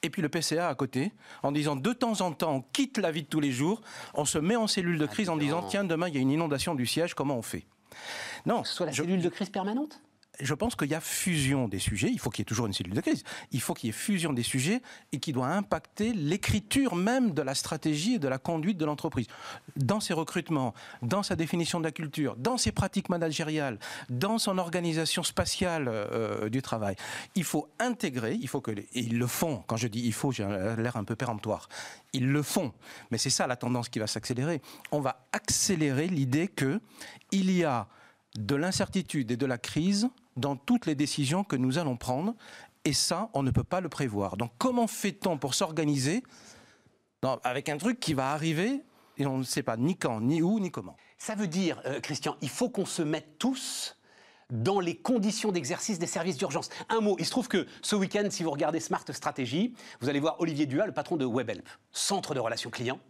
et puis le PCA à côté, en disant de temps en temps, on quitte la vie de tous les jours, on se met en cellule de crise en disant tiens, demain il y a une inondation du siège, comment on fait? Non. Soit la cellule de crise permanente? Je pense qu'il y a fusion des sujets. Il faut qu'il y ait toujours une cellule de crise. Il faut qu'il y ait fusion des sujets et qui doit impacter l'écriture même de la stratégie et de la conduite de l'entreprise. Dans ses recrutements, dans sa définition de la culture, dans ses pratiques managériales, dans son organisation spatiale euh, du travail. Il faut intégrer, il faut que, et ils le font. Quand je dis il faut, j'ai l'air un peu péremptoire. Ils le font. Mais c'est ça la tendance qui va s'accélérer. On va accélérer l'idée que il y a de l'incertitude et de la crise dans toutes les décisions que nous allons prendre. Et ça, on ne peut pas le prévoir. Donc comment fait-on pour s'organiser avec un truc qui va arriver et on ne sait pas ni quand, ni où, ni comment? Ça veut dire, euh, Christian, il faut qu'on se mette tous dans les conditions d'exercice des services d'urgence. Un mot, il se trouve que ce week-end, si vous regardez Smart Strategy, vous allez voir Olivier Dua, le patron de WebHelp, centre de relations clients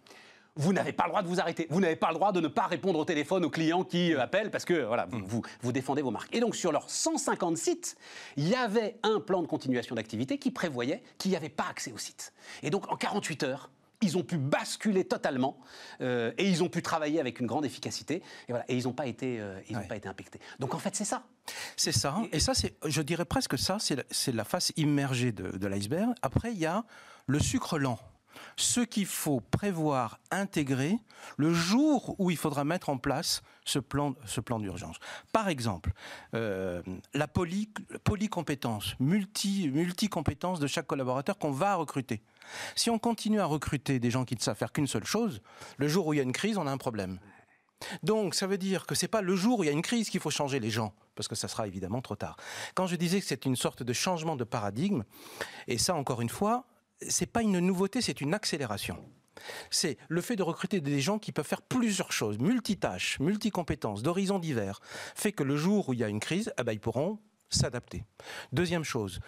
vous n'avez pas le droit de vous arrêter. Vous n'avez pas le droit de ne pas répondre au téléphone aux clients qui euh, appellent parce que voilà, mm. vous, vous, défendez vos marques. Et donc sur leurs 150 sites, il y avait un plan de continuation d'activité qui prévoyait qu'il n'y avait pas accès au site. Et donc en 48 heures, ils ont pu basculer totalement euh, et ils ont pu travailler avec une grande efficacité et, voilà, et ils n'ont pas été euh, ils pas été impactés. Donc en fait c'est ça. C'est ça. Et, ça c'est je dirais presque ça c'est la, la, face immergée de, de l'iceberg. Après il y a le sucre lent ce qu'il faut prévoir, intégrer le jour où il faudra mettre en place ce plan, ce plan d'urgence. Par exemple, euh, la poly, polycompétence, multi, multi-compétence de chaque collaborateur qu'on va recruter. Si on continue à recruter des gens qui ne savent faire qu'une seule chose, le jour où il y a une crise, on a un problème. Donc, ça veut dire que c'est pas le jour où il y a une crise qu'il faut changer les gens, parce que ça sera évidemment trop tard. Quand je disais que c'est une sorte de changement de paradigme, et ça, encore une fois, c'est pas une nouveauté, c'est une accélération. C'est le fait de recruter des gens qui peuvent faire plusieurs choses, multitâches, multicompétences, d'horizons divers, fait que le jour où il y a une crise, eh ben, ils pourront s'adapter. Deuxième chose,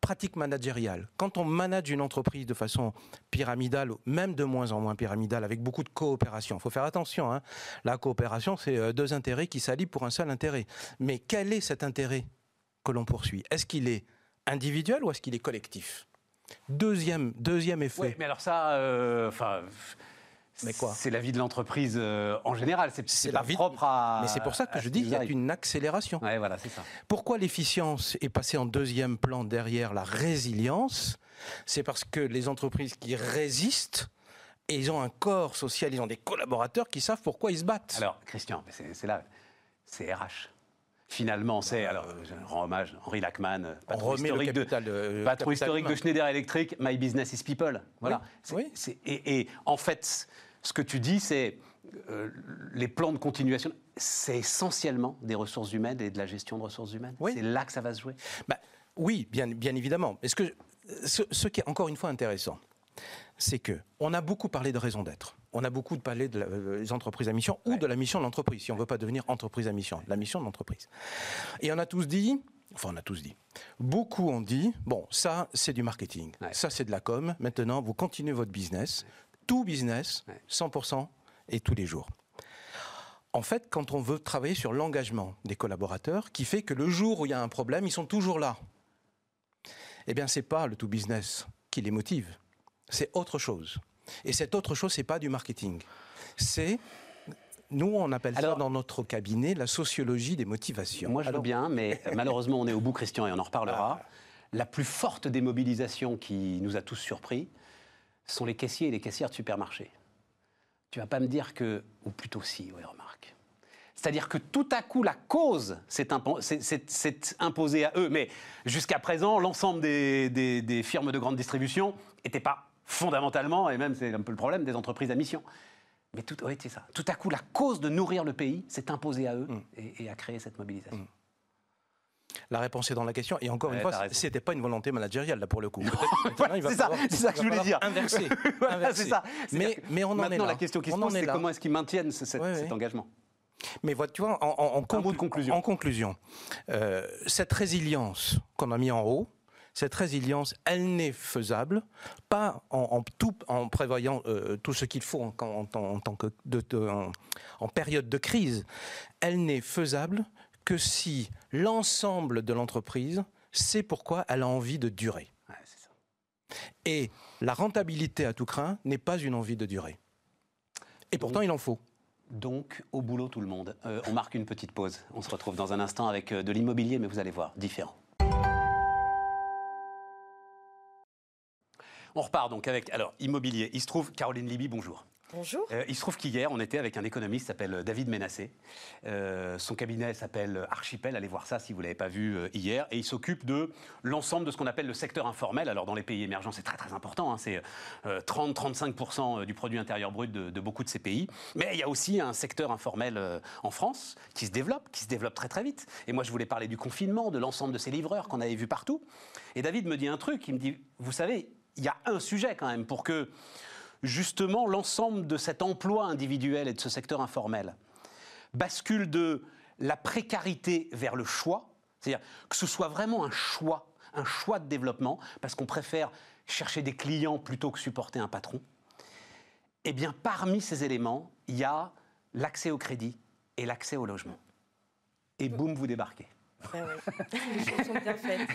pratique managériale. Quand on manage une entreprise de façon pyramidale, même de moins en moins pyramidale, avec beaucoup de coopération, il faut faire attention. Hein. La coopération, c'est euh, deux intérêts qui s'allient pour un seul intérêt. Mais quel est cet intérêt que l'on poursuit? Est-ce qu'il est individuel ou est-ce qu'il est collectif? Deuxième, deuxième effet. Oui, mais alors ça, euh, enfin. Mais quoi C'est la vie de l'entreprise euh, en général. C'est pas la vie propre à. Mais c'est pour ça que je dis qui qu'il y a une accélération. Ouais, voilà, c'est ça. Pourquoi l'efficience est passée en deuxième plan derrière la résilience? C'est parce que les entreprises qui résistent, et ils ont un corps social, ils ont des collaborateurs qui savent pourquoi ils se battent. Alors, Christian, c'est là, c'est RH. Finalement, c'est. Alors, je rends hommage, Henri Lachman, euh, on patron historique de, capital, euh, patron de. Schneider Electric, My Business is People. Voilà. Oui, et, et en fait, ce que tu dis, c'est euh, les plans de continuation, c'est essentiellement des ressources humaines et de la gestion de ressources humaines. Oui. C'est là que ça va se jouer. Bah, oui, bien, bien évidemment. Est-ce que ce, ce qui est encore une fois intéressant, c'est que on a beaucoup parlé de raison d'être. On a beaucoup parlé de euh, des entreprises à mission ou de la mission de l'entreprise, si on ne veut pas devenir entreprise à mission, la mission de l'entreprise. Et on a tous dit, enfin on a tous dit, beaucoup ont dit, bon, ça c'est du marketing, Ouais. ça c'est de la com, maintenant vous continuez votre business, tout business, Ouais. 100% et tous les jours. En fait, quand on veut travailler sur l'engagement des collaborateurs, qui fait que le jour où il y a un problème, ils sont toujours là. Eh bien, c'est pas le tout business qui les motive, c'est autre chose. Et cette autre chose, c'est pas du marketing. C'est nous, on appelle Alors- ça dans notre cabinet la sociologie des motivations. Moi, je veux bien, mais malheureusement, on est au bout, Christian, et on en reparlera. Ah. La plus forte des mobilisations qui nous a tous surpris sont les caissiers et les caissières de supermarché. Tu vas pas me dire que, ou plutôt si, oui, remarque. C'est-à-dire que tout à coup, la cause s'est impo- s'est- s'est- s'est imposée à eux. Mais jusqu'à présent, l'ensemble des, des- des firmes de grande distribution n'étaient pas fondamentalement, et même c'est un peu le problème, des entreprises à mission. Mais tout, c'est ça. Tout à coup, la cause de nourrir le pays s'est imposée à eux Mm. et, et a créé cette mobilisation. La réponse est dans la question. Et encore Ouais, une fois, c'était pas une volonté managériale là pour le coup. Voilà, c'est ça, c'est ça que je voulais dire. Voilà, c'est ça. Mais, on en est Maintenant, la question qui se On pose, est c'est comment est-ce qu'ils maintiennent ce- cet, Ouais, cet ouais. engagement? Mais tu vois, en, en- en Un mot conclu- de conclusion. En conclusion, euh, cette résilience qu'on a mis en haut, cette résilience, elle n'est faisable pas en, en tout, en prévoyant euh, tout ce qu'il faut en, en- en- en tant que de- de- en, en période de crise. Elle n'est faisable que si l'ensemble de l'entreprise sait pourquoi elle a envie de durer. Ouais, c'est ça. Et la rentabilité à tout craint n'est pas une envie de durer. Et pourtant, il en faut. Donc, au boulot, tout le monde. Euh, on marque une petite pause. On se retrouve dans un instant avec euh, de l'immobilier, mais vous allez voir, différent. On repart donc avec, alors, immobilier. Il se trouve, Caroline Libby, bonjour. Bonjour. Euh, il se trouve qu'hier, on était avec un économiste qui s'appelle David Ménassé. Euh, son cabinet s'appelle Archipel. Allez voir ça si vous ne l'avez pas vu euh, hier. Et il s'occupe de l'ensemble de ce qu'on appelle le secteur informel. Alors, dans les pays émergents, c'est très très important. hein. C'est euh, 30-35% du produit intérieur brut de, de beaucoup de ces pays. Mais il y a aussi un secteur informel en France qui se développe, qui se développe très très vite. Et moi, je voulais parler du confinement, de l'ensemble de ces livreurs qu'on avait vus partout. Et David me dit un truc. Il me dit, vous savez, il y a un sujet quand même pour que justement l'ensemble de cet emploi individuel et de ce secteur informel bascule de la précarité vers le choix, c'est-à-dire que ce soit vraiment un choix, un choix de développement, parce qu'on préfère chercher des clients plutôt que supporter un patron. Eh bien, parmi ces éléments, il y a l'accès au crédit et l'accès au logement. Et boum, vous débarquez. Ah ouais. Les choses sont bien faites.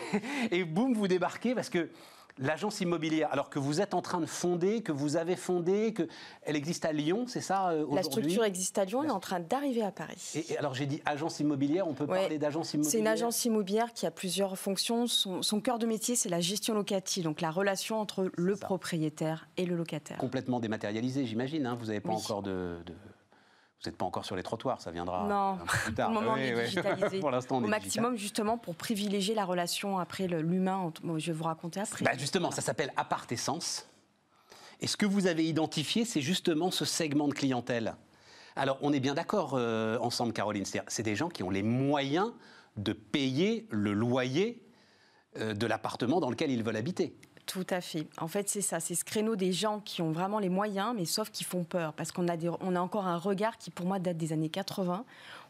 Et boum, vous débarquez parce que l'agence immobilière, alors que vous êtes en train de fonder, que vous avez fondé, que elle existe à Lyon, c'est ça euh, La aujourd'hui structure existe à Lyon, elle est en train d'arriver à Paris. Et, et alors j'ai dit agence immobilière, on peut Ouais. parler d'agence immobilière C'est une agence immobilière qui a plusieurs fonctions. Son, son cœur de métier, c'est la gestion locative, donc la relation entre le ça. propriétaire et le locataire. complètement dématérialisée, j'imagine. hein, vous n'avez pas Oui. encore de, de- vous n'êtes pas encore sur les trottoirs, ça viendra Non. un peu plus tard. Moment, Oui, est oui. digitalisé. Pour l'instant, Au maximum, justement, pour privilégier la relation après l'humain. je vais vous raconter après. Bah, justement, ça s'appelle Apart-Essence. Et ce que vous avez identifié, c'est justement ce segment de clientèle. Alors, on est bien d'accord euh, ensemble, Caroline. C'est des gens qui ont les moyens de payer le loyer euh, de l'appartement dans lequel ils veulent habiter. Tout à fait. En fait, c'est ça. C'est ce créneau des gens qui ont vraiment les moyens, mais sauf qui font peur. Parce qu'on a, on a encore un regard qui, pour moi, date des années 80,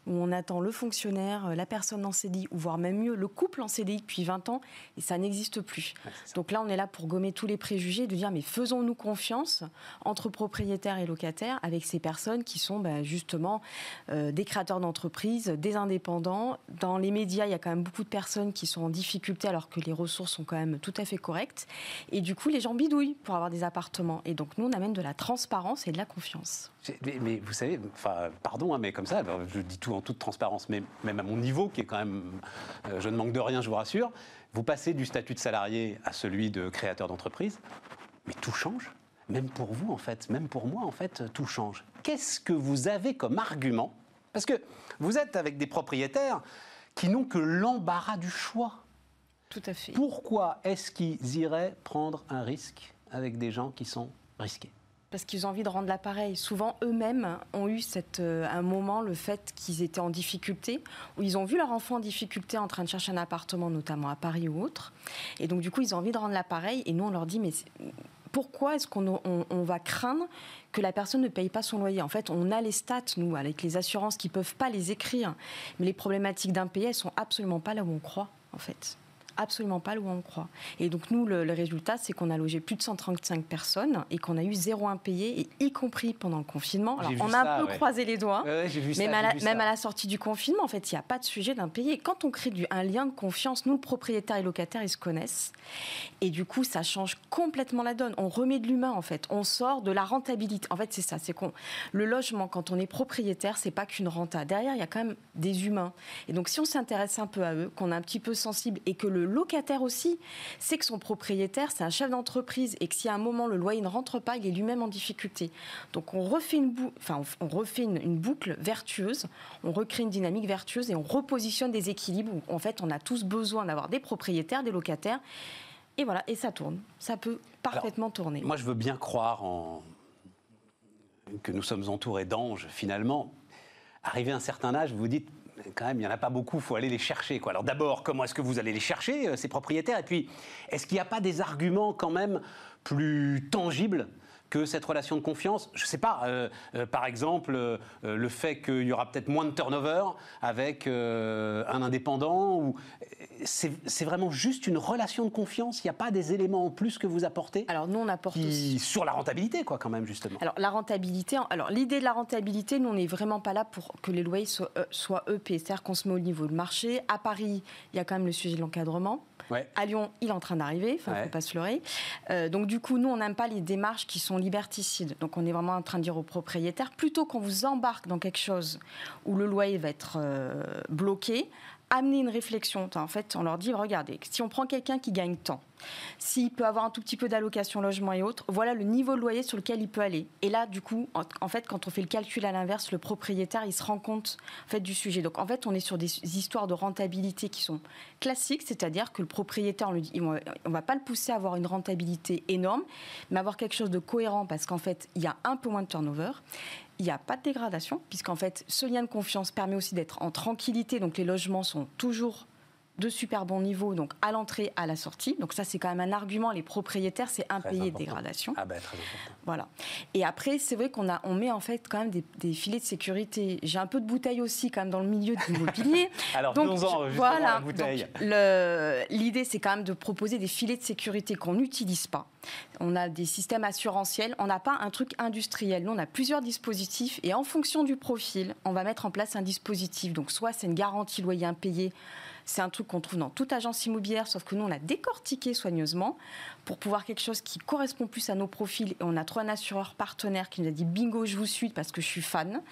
où on attend le fonctionnaire, euh, la personne en CDI, ou voire même mieux, le couple en CDI depuis 20 ans, et ça n'existe plus. Donc là, on est là pour gommer tous les préjugés, de dire, mais faisons-nous confiance entre propriétaires et locataires avec ces personnes qui sont bah, justement euh, des créateurs d'entreprises, des indépendants. Dans les médias, il y a quand même beaucoup de personnes qui sont en difficulté alors que les ressources sont quand même tout à fait correctes. Et du coup, les gens bidouillent pour avoir des appartements. Et donc, nous, on amène de la transparence et de la confiance. Mais, vous savez, enfin, pardon, hein, mais comme ça, je dis tout en toute transparence, mais même à mon niveau, qui est quand même, euh, je ne manque de rien, je vous rassure, vous passez du statut de salarié à celui de créateur d'entreprise, mais tout change. Même pour vous, en fait, même pour moi, en fait, tout change. Qu'est-ce que vous avez comme argument? Parce que vous êtes avec des propriétaires qui n'ont que l'embarras du choix. Tout à fait. Pourquoi est-ce qu'ils iraient prendre un risque avec des gens qui sont risqués? Parce qu'ils ont envie de rendre l'appareil. Souvent, eux-mêmes ont eu euh, un moment, le fait qu'ils étaient en difficulté, où ils ont vu leur enfant en difficulté en train de chercher un appartement, notamment à Paris ou autre. Et donc, du coup, ils ont envie de rendre l'appareil. Et nous, on leur dit, mais pourquoi est-ce qu'on on, va craindre que la personne ne paye pas son loyer? En fait, on a les stats, nous, avec les assurances qui ne peuvent pas les écrire. Mais les problématiques d'impayés, elles sont absolument pas là où on croit, en fait absolument pas où on croit. Et donc nous, le, résultat, c'est qu'on a logé plus de 135 personnes et qu'on a eu zéro impayé, et y compris pendant le confinement. Alors on a un peu croisé les doigts, mais même, à la, sortie du confinement, en fait, il n'y a pas de sujet d'impayé. Quand on crée du, un lien de confiance, nous, le propriétaire et le locataire, ils se connaissent. Et du coup, ça change complètement la donne. On remet de l'humain, en fait. On sort de la rentabilité. En fait, c'est ça. C'est qu'on le logement, quand on est propriétaire, c'est pas qu'une renta. Derrière, il y a quand même des humains. Et donc, si on s'intéresse un peu à eux, qu'on est un petit peu sensible et que le locataire aussi sait que son propriétaire, c'est un chef d'entreprise et que si à un moment le loyer ne rentre pas, il est lui-même en difficulté. Donc on refait, une, enfin, on refait une, boucle vertueuse, on recrée une dynamique vertueuse et on repositionne des équilibres où en fait on a tous besoin d'avoir des propriétaires, des locataires. Et voilà, et ça tourne. Ça peut parfaitement tourner. Moi, je veux bien croire en... que nous sommes entourés d'anges, finalement. Arrivé à un certain âge, vous vous dites, quand même, il n'y en a pas beaucoup, il faut aller les chercher. Alors d'abord, comment est-ce que vous allez les chercher, euh, ces propriétaires? Et puis, est-ce qu'il n'y a pas des arguments quand même plus tangibles que cette relation de confiance, je ne sais pas, euh, euh, par exemple, euh, le fait qu'il y aura peut-être moins de turnover avec un indépendant, ou c'est vraiment juste une relation de confiance? Il n'y a pas des éléments en plus que vous apportez. Alors nous, on apporte qui, sur la rentabilité, quoi, quand même, justement. Alors la rentabilité. Alors l'idée de la rentabilité, nous, on n'est vraiment pas là pour que les loyers soient, soient EP, c'est-à-dire qu'on se met au niveau du marché. À Paris, il y a quand même le sujet de l'encadrement. À Lyon, il est en train d'arriver, il ne faut pas se leurrer. Donc du coup, nous, on n'aime pas les démarches qui sont liberticides. Donc on est vraiment en train de dire aux propriétaires, plutôt qu'on vous embarque dans quelque chose où le loyer va être euh, bloqué, amener une réflexion. En fait, on leur dit, regardez, si on prend quelqu'un qui gagne tant, s'il peut avoir un tout petit peu d'allocation logement et autres, voilà le niveau de loyer sur lequel il peut aller. Et là, du coup, en, fait, quand on fait le calcul à l'inverse, le propriétaire, il se rend compte du sujet. Donc, en fait, on est sur des histoires de rentabilité qui sont classiques, c'est-à-dire que le propriétaire, on ne va pas le pousser à avoir une rentabilité énorme, mais avoir quelque chose de cohérent parce qu'en fait, il y a un peu moins de turnover il n'y a pas de dégradation, puisqu'en fait, ce lien de confiance permet aussi d'être en tranquillité. Donc, les logements sont toujours de super bons niveaux, donc à l'entrée, à la sortie. Donc ça, c'est quand même un argument. Les propriétaires, c'est impayé de dégradation. Ah ben, très important. Voilà. Et après, c'est vrai qu'on a, on met en fait quand même des, filets de sécurité. J'ai un peu de bouteille aussi quand même dans le milieu de l'immobilier. Alors, donc, en voilà. la bouteille. L'idée, c'est quand même de proposer des filets de sécurité qu'on n'utilise pas. On a des systèmes assurantiels. On n'a pas un truc industriel. Nous, on a plusieurs dispositifs et en fonction du profil, on va mettre en place un dispositif. Donc, soit c'est une garantie loyer impayé c'est un truc qu'on trouve dans toute agence immobilière, sauf que nous, on l'a décortiqué soigneusement pour pouvoir quelque chose qui correspond plus à nos profils. Et on a trouvé un assureur partenaire qui nous a dit bingo, je vous suis parce que je suis fan.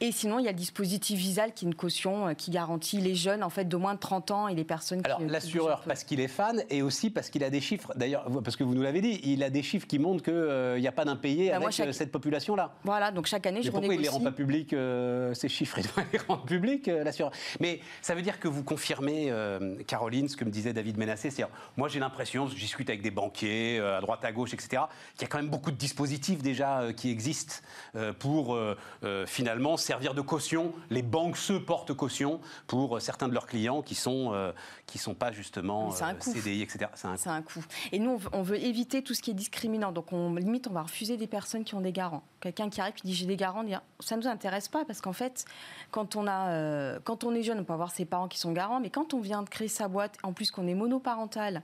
Et sinon, il y a le dispositif Visal qui est une caution euh, qui garantit les jeunes en fait de moins de 30 ans et les personnes Alors, l'assureur parce qu'il est fan et aussi parce qu'il a des chiffres. D'ailleurs, parce que vous nous l'avez dit, il a des chiffres qui montrent qu'il euh, n'y a pas d'impayé bah, avec euh, cette population-là. Voilà, donc chaque année, je pourquoi renégocie. Pourquoi il ne les rend pas publics, ces chiffres? Il doit les rendre publics, l'assureur. Mais ça veut dire que vous confirmez, Caroline, ce que me disait David Ménassé. C'est-à-dire, moi j'ai l'impression, je discute avec des banques banquiers à droite à gauche, etc. Il y a quand même beaucoup de dispositifs déjà qui existent pour finalement servir de caution. Les banques se portent caution pour certains de leurs clients qui sont qui sont pas justement CDI, etc. C'est un, coût. Et nous, on veut éviter tout ce qui est discriminant. Donc, on, limite, on va refuser des personnes qui ont des garants. Quelqu'un qui arrive qui dit j'ai des garants, ça ne nous intéresse pas parce qu'en fait, quand on, a, quand on est jeune, on peut avoir ses parents qui sont garants, mais quand on vient de créer sa boîte, en plus qu'on est monoparental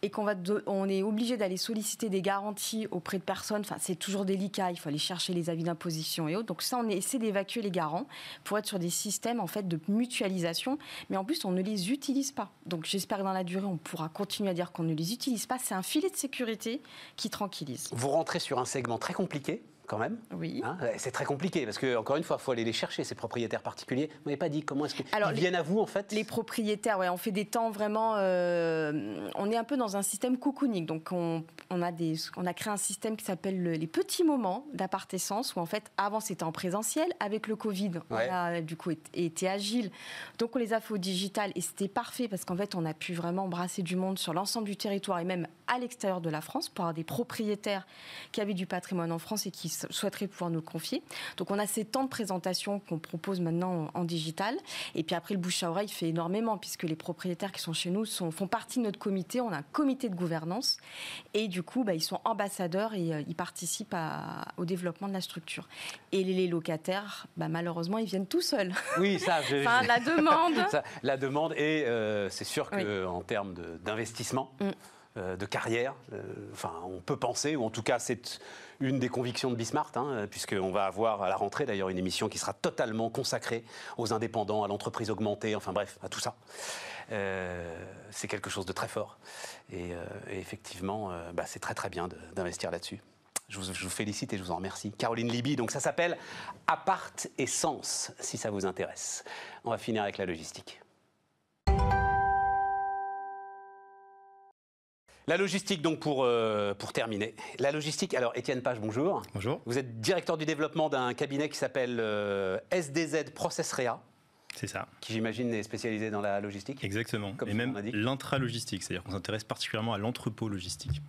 et qu'on va, on est obligé d'aller solliciter des garanties auprès de personnes, c'est toujours délicat. Il faut aller chercher les avis d'imposition et autres. Donc ça, on essaie d'évacuer les garants pour être sur des systèmes en fait de mutualisation, mais en plus, on ne les utilise pas. Donc j'espère que dans la durée, on pourra continuer à dire qu'on ne les utilise pas. C'est un filet de sécurité qui tranquillise. Vous rentrez sur un segment très compliqué quand même. Oui. Hein, c'est très compliqué parce que encore une fois, il faut aller les chercher ces propriétaires particuliers. Vous m'avez pas dit comment est-ce qu'ils viennent à vous en fait? Les propriétaires, ouais, on fait des temps vraiment. Euh, on est un peu dans un système cocooning, donc on, a des, on a créé un système qui s'appelle les petits moments d'appart-essence où en fait avant c'était en présentiel, avec le Covid, on a du coup été agile, donc on les a fait au digital et c'était parfait parce qu'en fait on a pu vraiment brasser du monde sur l'ensemble du territoire et même à l'extérieur de la France pour avoir des propriétaires qui avaient du patrimoine en France et qui souhaiteraient pouvoir nous confier. Donc on a ces temps de présentation qu'on propose maintenant en digital. Et puis après, le bouche à oreille fait énormément puisque les propriétaires qui sont chez nous sont, font partie de notre comité. On a un comité de gouvernance et du coup, bah, ils sont ambassadeurs et euh, ils participent au développement de la structure. Et les locataires, bah, malheureusement, ils viennent tout seuls. Oui, ça, je, enfin, la demande. la demande et euh, c'est sûr qu'en termes d'investissement. Mm. Euh, de carrière. enfin, on peut penser, ou en tout cas, c'est une des convictions de Bismart, hein, puisqu'on va avoir à la rentrée d'ailleurs une émission qui sera totalement consacrée aux indépendants, à l'entreprise augmentée, enfin bref, à tout ça. Euh, c'est quelque chose de très fort. Et, euh, effectivement, euh, bah, c'est très très bien d'investir là-dessus. Je vous, félicite et je vous en remercie. Caroline Libby, donc ça s'appelle Apart et Sens, si ça vous intéresse. On va finir avec la logistique. La logistique, donc, pour, euh, pour terminer. La logistique, alors, Étienne Page, bonjour. Bonjour. Vous êtes directeur du développement d'un cabinet qui s'appelle euh, SDZ Processrea. C'est ça. Qui, j'imagine, est spécialisé dans la logistique. Exactement. Comme Et même l'intralogistique, c'est-à-dire qu'on s'intéresse particulièrement à l'entrepôt logistique.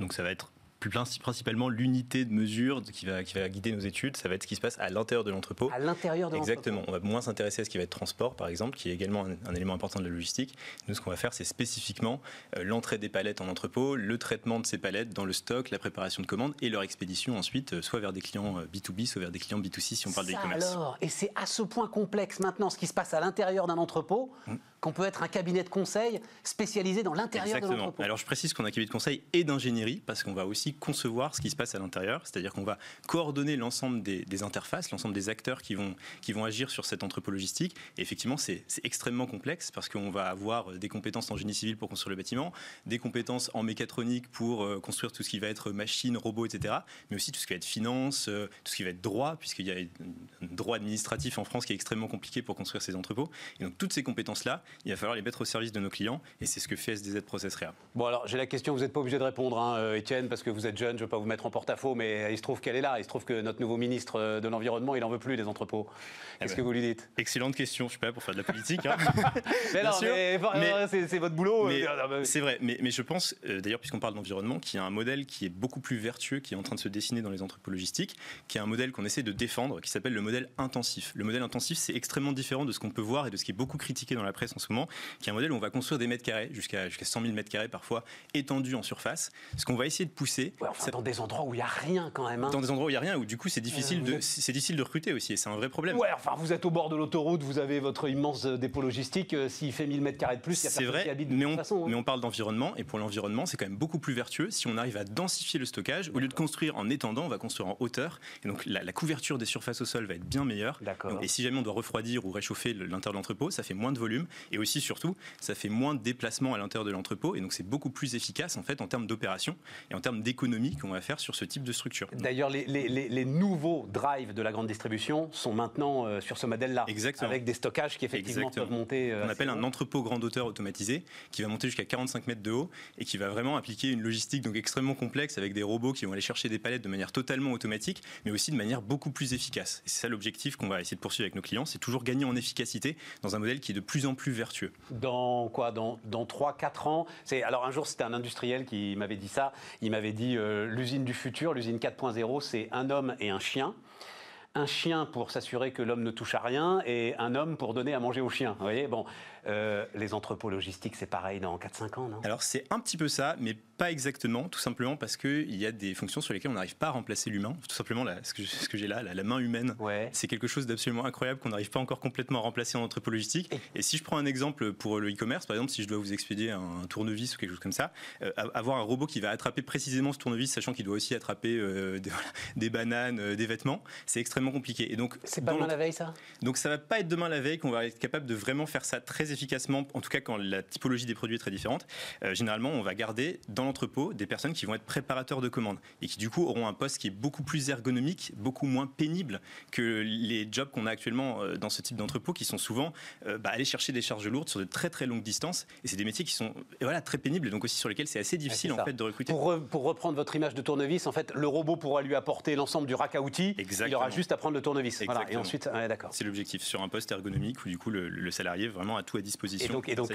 Donc, ça va être principalement l'unité de mesure qui va, qui va guider nos études. Ça va être ce qui se passe à l'intérieur de l'entrepôt. À l'intérieur de l'entrepôt Exactement. On va moins s'intéresser à ce qui va être transport, par exemple, qui est également un, élément important de la logistique. Nous, ce qu'on va faire, c'est spécifiquement euh, l'entrée des palettes en entrepôt, le traitement de ces palettes dans le stock, la préparation de commandes et leur expédition ensuite, euh, soit vers des clients B2B, euh, soit vers des clients B2C si on parle de e-commerce. Alors, et c'est à ce point complexe maintenant ce qui se passe à l'intérieur d'un entrepôt. Mmh qu'on peut être un cabinet de conseil spécialisé dans l'intérieur de l'entrepôt. Alors je précise qu'on a un cabinet de conseil et d'ingénierie parce qu'on va aussi concevoir ce qui se passe à l'intérieur, c'est-à-dire qu'on va coordonner l'ensemble des, interfaces, l'ensemble des acteurs qui vont, qui vont agir sur cet entrepôt logistique. Et effectivement, c'est extrêmement complexe parce qu'on va avoir des compétences en génie civil pour construire le bâtiment, des compétences en mécatronique pour euh, construire tout ce qui va être machine, robot, etc. Mais aussi tout ce qui va être finance, euh, tout ce qui va être droit, puisqu'il y a un droit administratif en France qui est extrêmement compliqué pour construire ces entrepôts. Et donc toutes ces compétences-là, il va falloir les mettre au service de nos clients et c'est ce que fait SDZ Process Bon alors j'ai la question, vous n'êtes pas obligé de répondre, hein, euh, Étienne, parce que vous êtes jeune, je ne veux pas vous mettre en porte-à-faux, mais il se trouve qu'elle est là. Il se trouve que notre nouveau ministre euh, de l'Environnement, il n'en veut plus des entrepôts. Qu'est-ce eh que ben, vous lui dites? Excellente question, je ne suis pas là pour faire de la politique. Hein. mais non, mais, c'est votre boulot. Euh, c'est vrai, mais, je pense, d'ailleurs puisqu'on parle d'environnement, qu'il y a un modèle qui est beaucoup plus vertueux, qui est en train de se dessiner dans les entrepôts logistiques, qui est un modèle qu'on essaie de défendre, qui s'appelle le modèle intensif. Le modèle intensif, c'est extrêmement différent de ce qu'on peut voir et de ce qui est beaucoup critiqué dans la presse en moment, qui est un modèle où on va construire des mètres carrés, jusqu'à jusqu'à 100 000 mètres carrés parfois, étendus en surface. Ce qu'on va essayer de pousser. dans des endroits où il n'y a rien quand même. Hein. Dans des endroits où il n'y a rien, où du coup c'est difficile, euh, de, c'est difficile de recruter aussi, et c'est un vrai problème. Ouais, enfin vous êtes au bord de l'autoroute, vous avez votre immense euh, dépôt logistique, euh, s'il fait 1000 mètres carrés de plus, il y a C'est vrai, qui habite mais, on, façon, hein. mais on parle d'environnement, et pour l'environnement, c'est quand même beaucoup plus vertueux si on arrive à densifier le stockage. Au lieu de construire en étendant, on va construire en hauteur, et donc la, couverture des surfaces au sol va être bien meilleure. et si jamais on doit refroidir ou réchauffer l'intérieur de l'entrepôt, ça fait moins de volume, et aussi surtout, ça fait moins de déplacement à l'intérieur de l'entrepôt. Et donc, c'est beaucoup plus efficace, en fait, en termes d'opération et en termes d'économie qu'on va faire sur ce type de structure. D'ailleurs, les, nouveaux drives de la grande distribution sont maintenant euh, sur ce modèle-là. Exactement. Avec des stockages qui, effectivement, peuvent monter. Euh, On appelle un entrepôt grande hauteur automatisé qui va monter jusqu'à 45 mètres de haut et qui va vraiment appliquer une logistique donc extrêmement complexe avec des robots qui vont aller chercher des palettes de manière totalement automatique, mais aussi de manière beaucoup plus efficace. Et c'est ça l'objectif qu'on va essayer de poursuivre avec nos clients, c'est toujours gagner en efficacité dans un modèle qui est de plus en plus Dans quoi? Dans, dans 3-4 ans? Alors un jour, c'était un industriel qui m'avait dit ça. Il m'avait dit euh, l'usine du futur, l'usine 4.0, c'est un homme et un chien un chien pour s'assurer que l'homme ne touche à rien et un homme pour donner à manger au chien. Vous voyez, bon, euh, les entrepôts logistiques, c'est pareil dans 4-5 ans, non? Alors c'est un petit peu ça, mais pas exactement, tout simplement parce qu'il y a des fonctions sur lesquelles on n'arrive pas à remplacer l'humain. Tout simplement, ce que, ce que j'ai là, la, main humaine, c'est quelque chose d'absolument incroyable qu'on n'arrive pas encore complètement à remplacer en entrepôt logistique. Et, si je prends un exemple pour le e-commerce, par exemple, si je dois vous expédier un, tournevis ou quelque chose comme ça, euh, avoir un robot qui va attraper précisément ce tournevis, sachant qu'il doit aussi attraper euh, des, bananes, des vêtements, c'est extrêmement compliqué. Et donc, c'est pas demain la veille, ça? Donc ça va pas être demain la veille qu'on va être capable de vraiment faire ça très efficacement, en tout cas quand la typologie des produits est très différente. Euh, généralement, on va garder dans l'entrepôt des personnes qui vont être préparateurs de commandes et qui du coup auront un poste qui est beaucoup plus ergonomique, beaucoup moins pénible que les jobs qu'on a actuellement euh, dans ce type d'entrepôt, qui sont souvent euh, bah, aller chercher des charges lourdes sur de très très longues distances. Et c'est des métiers qui sont voilà très pénibles et donc aussi sur lesquels c'est assez difficile en fait de recruter. Pour, pour, reprendre votre image de tournevis, en fait, le robot pourra lui apporter l'ensemble du rack à outils. Exactement. Il aura juste à prendre le tournevis. Voilà. Et ensuite, d'accord. C'est l'objectif sur un poste ergonomique où du coup le, salarié vraiment a tout à disposition. Et donc, et donc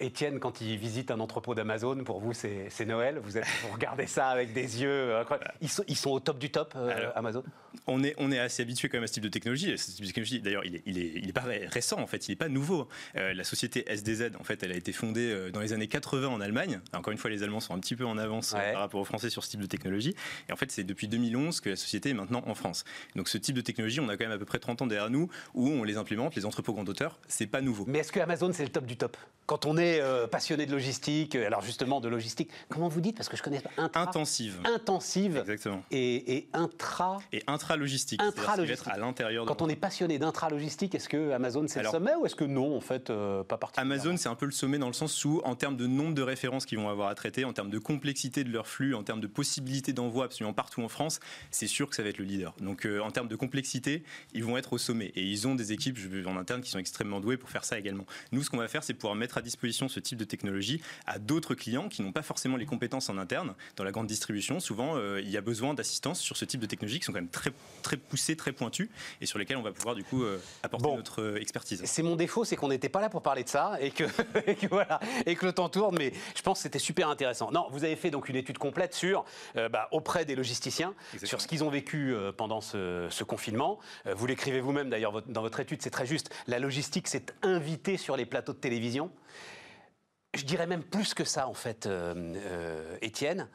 Étienne, quand il visite un entrepôt d'Amazon, pour vous, c'est Noël. Vous, êtes, vous regardez ça avec des yeux Ils sont, ils sont au top du top, Amazon on est, on est assez habitué quand même à ce type de technologie. Ce type de technologie, d'ailleurs, il n'est il est, il est pas récent, en fait, il n'est pas nouveau. la société SDZ, en fait, elle a été fondée dans les années 80 en Allemagne. Encore une fois, les Allemands sont un petit peu en avance par rapport aux Français sur ce type de technologie. Et en fait, c'est depuis 2011 que la société est maintenant en France. Donc ce type de technologie, on a quand même à peu près 30 ans derrière nous où on les implémente, les entrepôts grand auteur, c'est pas nouveau. Mais est-ce que Amazon, c'est le top du top? Quand on est euh, passionné de logistique, euh, alors justement de logistique, comment vous dites? Parce que je connais pas. intensive. Intensive. Exactement. Et, intra. Et intra-logistique. Intra-logistique. à l'intérieur. Quand on est passionné d'intra-logistique, est-ce que Amazon c'est le sommet ou est-ce que non, en fait, euh, pas particulièrement? Amazon, c'est un peu le sommet dans le sens où, en termes de nombre de références qu'ils vont avoir à traiter, en termes de complexité de leur flux, en termes de possibilités d'envoi absolument partout en France, c'est sûr que ça va être le leader. Donc, en termes de complexité, ils vont être au sommet. Et ils ont des équipes en interne qui sont extrêmement douées pour faire ça également. Nous, ce qu'on va faire, c'est pouvoir mettre à disposition ce type de technologie à d'autres clients qui n'ont pas forcément les compétences en interne. Dans la grande distribution, souvent, euh, il y a besoin d'assistance sur ce type de technologies qui sont quand même très, très poussées, très pointues, et sur lesquelles on va pouvoir du coup euh, apporter notre euh, expertise. C'est mon défaut, c'est qu'on n'était pas là pour parler de ça, et que, voilà, et que le temps tourne, mais je pense que c'était super intéressant. Non, vous avez fait donc une étude complète sur, bah, auprès des logisticiens, sur ce qu'ils ont vécu pendant ce, ce confinement. vous l'écrivez vous-même d'ailleurs dans votre étude, c'est très juste. La logistique s'est invitée sur les plateaux de télévision je dirais même plus que ça, en fait, euh, euh, Étienne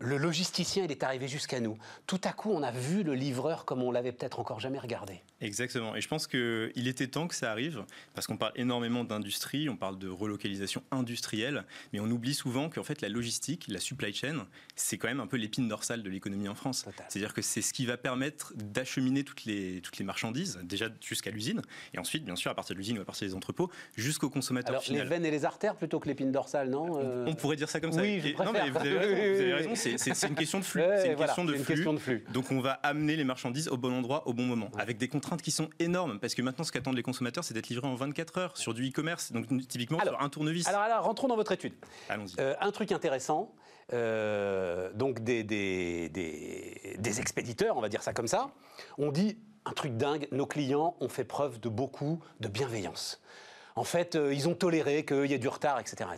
le logisticien, il est arrivé jusqu'à nous. Tout à coup, on a vu le livreur comme on l'avait peut-être encore jamais regardé. Exactement. Et je pense qu'il était temps que ça arrive, parce qu'on parle énormément d'industrie, on parle de relocalisation industrielle, mais on oublie souvent qu'en fait, la logistique, la supply chain, c'est quand même un peu l'épine dorsale de l'économie en France. C'est-à-dire que c'est ce qui va permettre d'acheminer toutes les, toutes les marchandises, déjà jusqu'à l'usine, et ensuite, bien sûr, à partir de l'usine ou à partir des entrepôts, jusqu'au consommateur Alors, les veines et les artères plutôt que l'épine dorsale, non on, euh pourrait dire ça comme ça. Oui, je non, mais vous avez raison, c'est une question de flux. c'est une, question, de flux. Donc on va amener les marchandises au bon endroit, au bon moment, avec des contraintes qui sont énormes, parce que maintenant ce qu'attendent les consommateurs, c'est d'être livré en 24 heures sur du e-commerce, donc typiquement sur un tournevis. Alors, alors rentrons dans votre étude. Allons-y. Euh, un truc intéressant, euh, donc des, des, des, des expéditeurs, on va dire ça comme ça, on dit un truc dingue, nos clients ont fait preuve de beaucoup de bienveillance. En fait, euh, ils ont toléré qu'il y ait du retard, etc.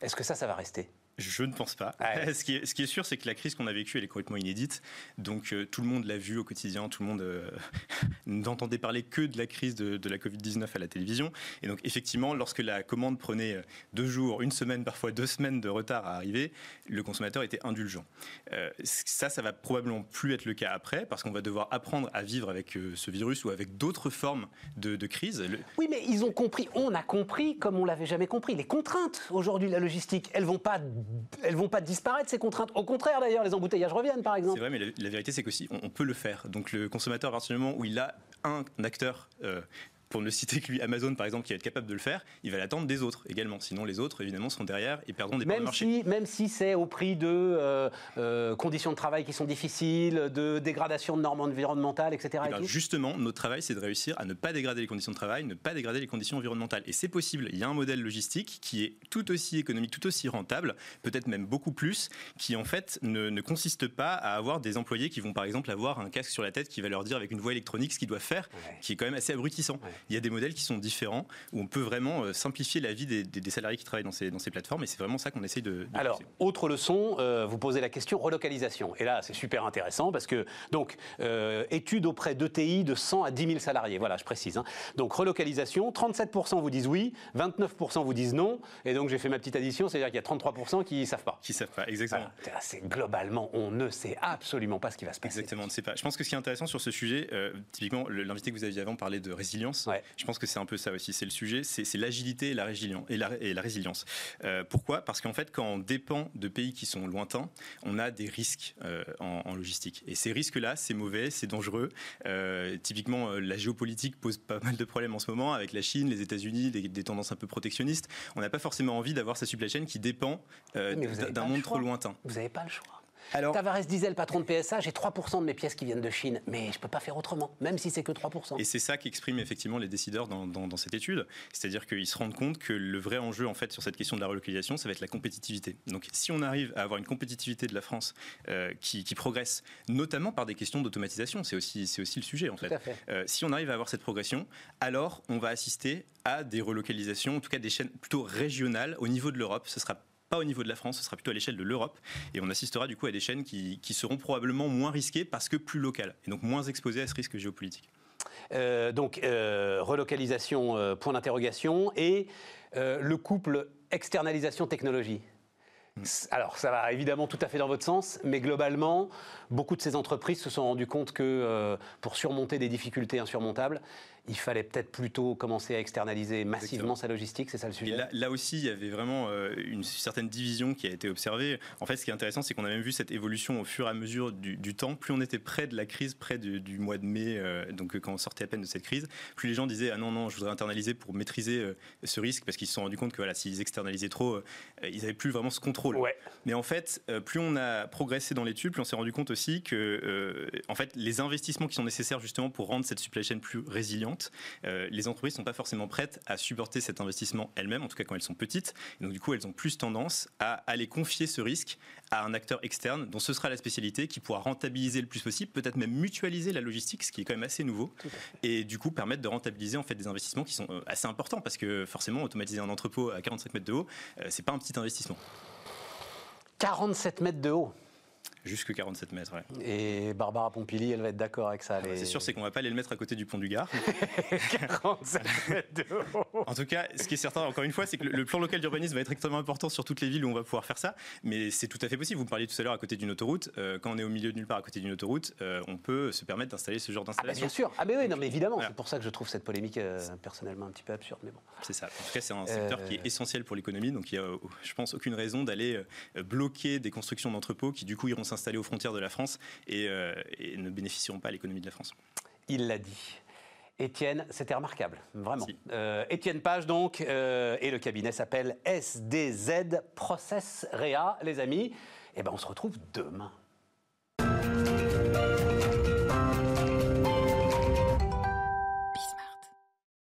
Est-ce que ça, ça va rester? Je ne pense pas. ce, qui est, ce, qui est, sûr, c'est que la crise qu'on a vécue, elle est complètement inédite. Donc euh, tout le monde l'a vu au quotidien, tout le monde euh, n'entendait parler que de la crise de, la Covid-19 à la télévision. Et donc effectivement, lorsque la commande prenait euh, deux jours, une semaine, parfois deux semaines de retard à arriver, le consommateur était indulgent. ça, ça va probablement plus être le cas après, parce qu'on va devoir apprendre à vivre avec ce virus ou avec d'autres formes de, crise. Oui, mais ils ont compris, on a compris, comme on l'avait jamais compris, les contraintes aujourd'hui de la logistique, elles vont pas elles vont pas disparaître ces contraintes. Au contraire, d'ailleurs, les embouteillages reviennent, par exemple. C'est vrai, mais la, vérité, c'est qu'aussi, on, peut le faire. Donc le consommateur, à partir du moment où il a un acteur euh, pour ne citer que lui, Amazon par exemple, qui va être capable de le faire, il va l'attendre des autres également. Sinon, les autres, évidemment, seront derrière et perdront des parts de marché. Même si c'est au prix de euh, euh, conditions de travail qui sont difficiles, de dégradation de normes environnementales, etc. Eh ben, justement, notre travail, c'est de réussir à ne pas dégrader les conditions de travail, ne pas dégrader les conditions environnementales. Et c'est possible. Il y a un modèle logistique qui est tout aussi économique, tout aussi rentable, peut-être même beaucoup plus, qui en fait ne, ne, consiste pas à avoir des employés qui vont par exemple avoir un casque sur la tête qui va leur dire avec une voix électronique ce qu'ils doivent faire, qui est quand même assez abrutissant. Il y a des modèles qui sont différents où on peut vraiment euh, simplifier la vie des, des- des salariés qui travaillent dans ces, dans ces plateformes et c'est vraiment ça qu'on essaye de. de Alors, pousser. autre leçon, euh, vous posez la question relocalisation. Et là, c'est super intéressant parce que, donc, euh, étude auprès d'ETI de 100 à 10 000 salariés. Voilà, je précise. hein. Donc, relocalisation, 37% vous disent oui, 29% vous disent non. Et donc, j'ai fait ma petite addition, c'est-à-dire qu'il y a 33% qui ne savent pas. Qui savent pas, exactement. Voilà. C'est globalement, on ne sait absolument pas ce qui va se passer. Exactement, on ne sait pas. Je pense que ce qui est intéressant sur ce sujet, euh, typiquement, l'invité que vous aviez avant parlait de résilience. Ouais. Je pense que c'est un peu ça aussi. C'est le sujet, c'est l'agilité et la, résilience- et la, et la résilience. Euh, pourquoi? Parce qu'en fait, quand on dépend de pays qui sont lointains, on a des risques euh, en, en logistique. Et ces risques-là, c'est mauvais, c'est dangereux. Euh, typiquement, la géopolitique pose pas mal de problèmes en ce moment avec la Chine, les États-Unis, des, des tendances un peu protectionnistes. On n'a pas forcément envie d'avoir sa supply chain qui dépend d'un monde trop lointain. Vous n'avez pas le choix. Alors- Tavares disait, le patron de PSA, j'ai 3% de mes pièces qui viennent de Chine, mais je ne peux pas faire autrement, même si c'est que 3%. Et c'est ça qu'expriment effectivement les décideurs dans, dans- dans cette étude. C'est-à-dire qu'ils se rendent compte que le vrai enjeu, en fait, sur cette question de la relocalisation, ça va être la compétitivité. Donc, si on arrive à avoir une compétitivité de la France euh, qui, qui progresse, notamment par des questions d'automatisation, c'est aussi, c'est aussi le sujet, en fait. à fait. Euh, si on arrive à avoir cette progression, alors on va assister à des relocalisations, en tout cas des chaînes plutôt régionales au niveau de l'Europe. Ce sera pas au niveau de la France, ce sera plutôt à l'échelle de l'Europe. Et on assistera du coup à des chaînes qui, qui seront probablement moins risquées parce que plus locales, et donc moins exposées à ce risque géopolitique. Euh, donc, euh, relocalisation, euh, point d'interrogation, et le couple externalisation-technologie. C- Alors, ça va évidemment tout à fait dans votre sens, mais globalement, beaucoup de ces entreprises se sont rendues compte que pour surmonter des difficultés insurmontables, il fallait peut-être plutôt commencer à externaliser massivement Exactement. sa logistique, c'est ça le Et sujet? là, là aussi, il y avait vraiment euh, une certaine division qui a été observée. En fait, ce qui est intéressant, c'est qu'on a même vu cette évolution au fur et à mesure du, du temps. Plus on était près de la crise, près du, du mois de mai, euh, donc euh, quand on sortait à peine de cette crise, plus les gens disaient ah non non, je voudrais internaliser pour maîtriser euh, ce risque parce qu'ils se sont rendus compte que voilà, s'ils externalisaient trop, euh, ils n'avaient plus vraiment ce contrôle. Ouais. Mais en fait, plus on a progressé dans l'étude, plus on s'est rendu compte aussi que en fait, les investissements qui sont nécessaires justement pour rendre cette supply chain plus résiliente, euh, les entreprises ne sont pas forcément prêtes à supporter cet investissement elles-mêmes, en tout cas quand elles sont petites. Et donc du coup, elles ont plus tendance à aller confier ce risque à un acteur externe dont ce sera la spécialité qui pourra rentabiliser le plus possible, peut-être même mutualiser la logistique, ce qui est quand même assez nouveau, et du coup permettre de rentabiliser en fait des investissements qui sont euh, assez importants parce que forcément automatiser un entrepôt à 45 mètres de haut, euh, c'est pas un petit investissement. 47 mètres de haut. Jusque 47 mètres, ouais. Et Barbara Pompili, elle va être d'accord avec ça. les- Ah, C'est sûr, c'est qu'on va pas aller le mettre à côté du pont du Gard. 47 mètres de haut. En tout cas, ce qui est certain, encore une fois, c'est que le- plan local d'urbanisme va être extrêmement important sur toutes les villes où on va pouvoir faire ça. Mais c'est tout à fait possible. Vous me parliez tout à l'heure à côté d'une autoroute. Euh, quand on est au milieu de nulle part à côté d'une autoroute, euh, on peut se permettre d'installer ce genre Ah bah d'installation. bien sûr. Ah mais oui, non mais évidemment. Voilà. C'est pour ça que je trouve cette polémique euh, personnellement un petit peu absurde. Mais bon. C'est ça. En tout cas, c'est un secteur qui est essentiel pour l'économie. Donc, il y a, je pense, aucune raison d'aller bloquer des constructions d'entrepôts qui, du coup, iront s'installer aux frontières de la France et, euh, et ne bénéficieront pas à l'économie de la France. Il l'a dit. Étienne, c'était remarquable, vraiment. Si. Euh, Étienne Page, donc, euh, et le cabinet s'appelle SDZ Process Réa, les amis. Et ben, on se retrouve demain.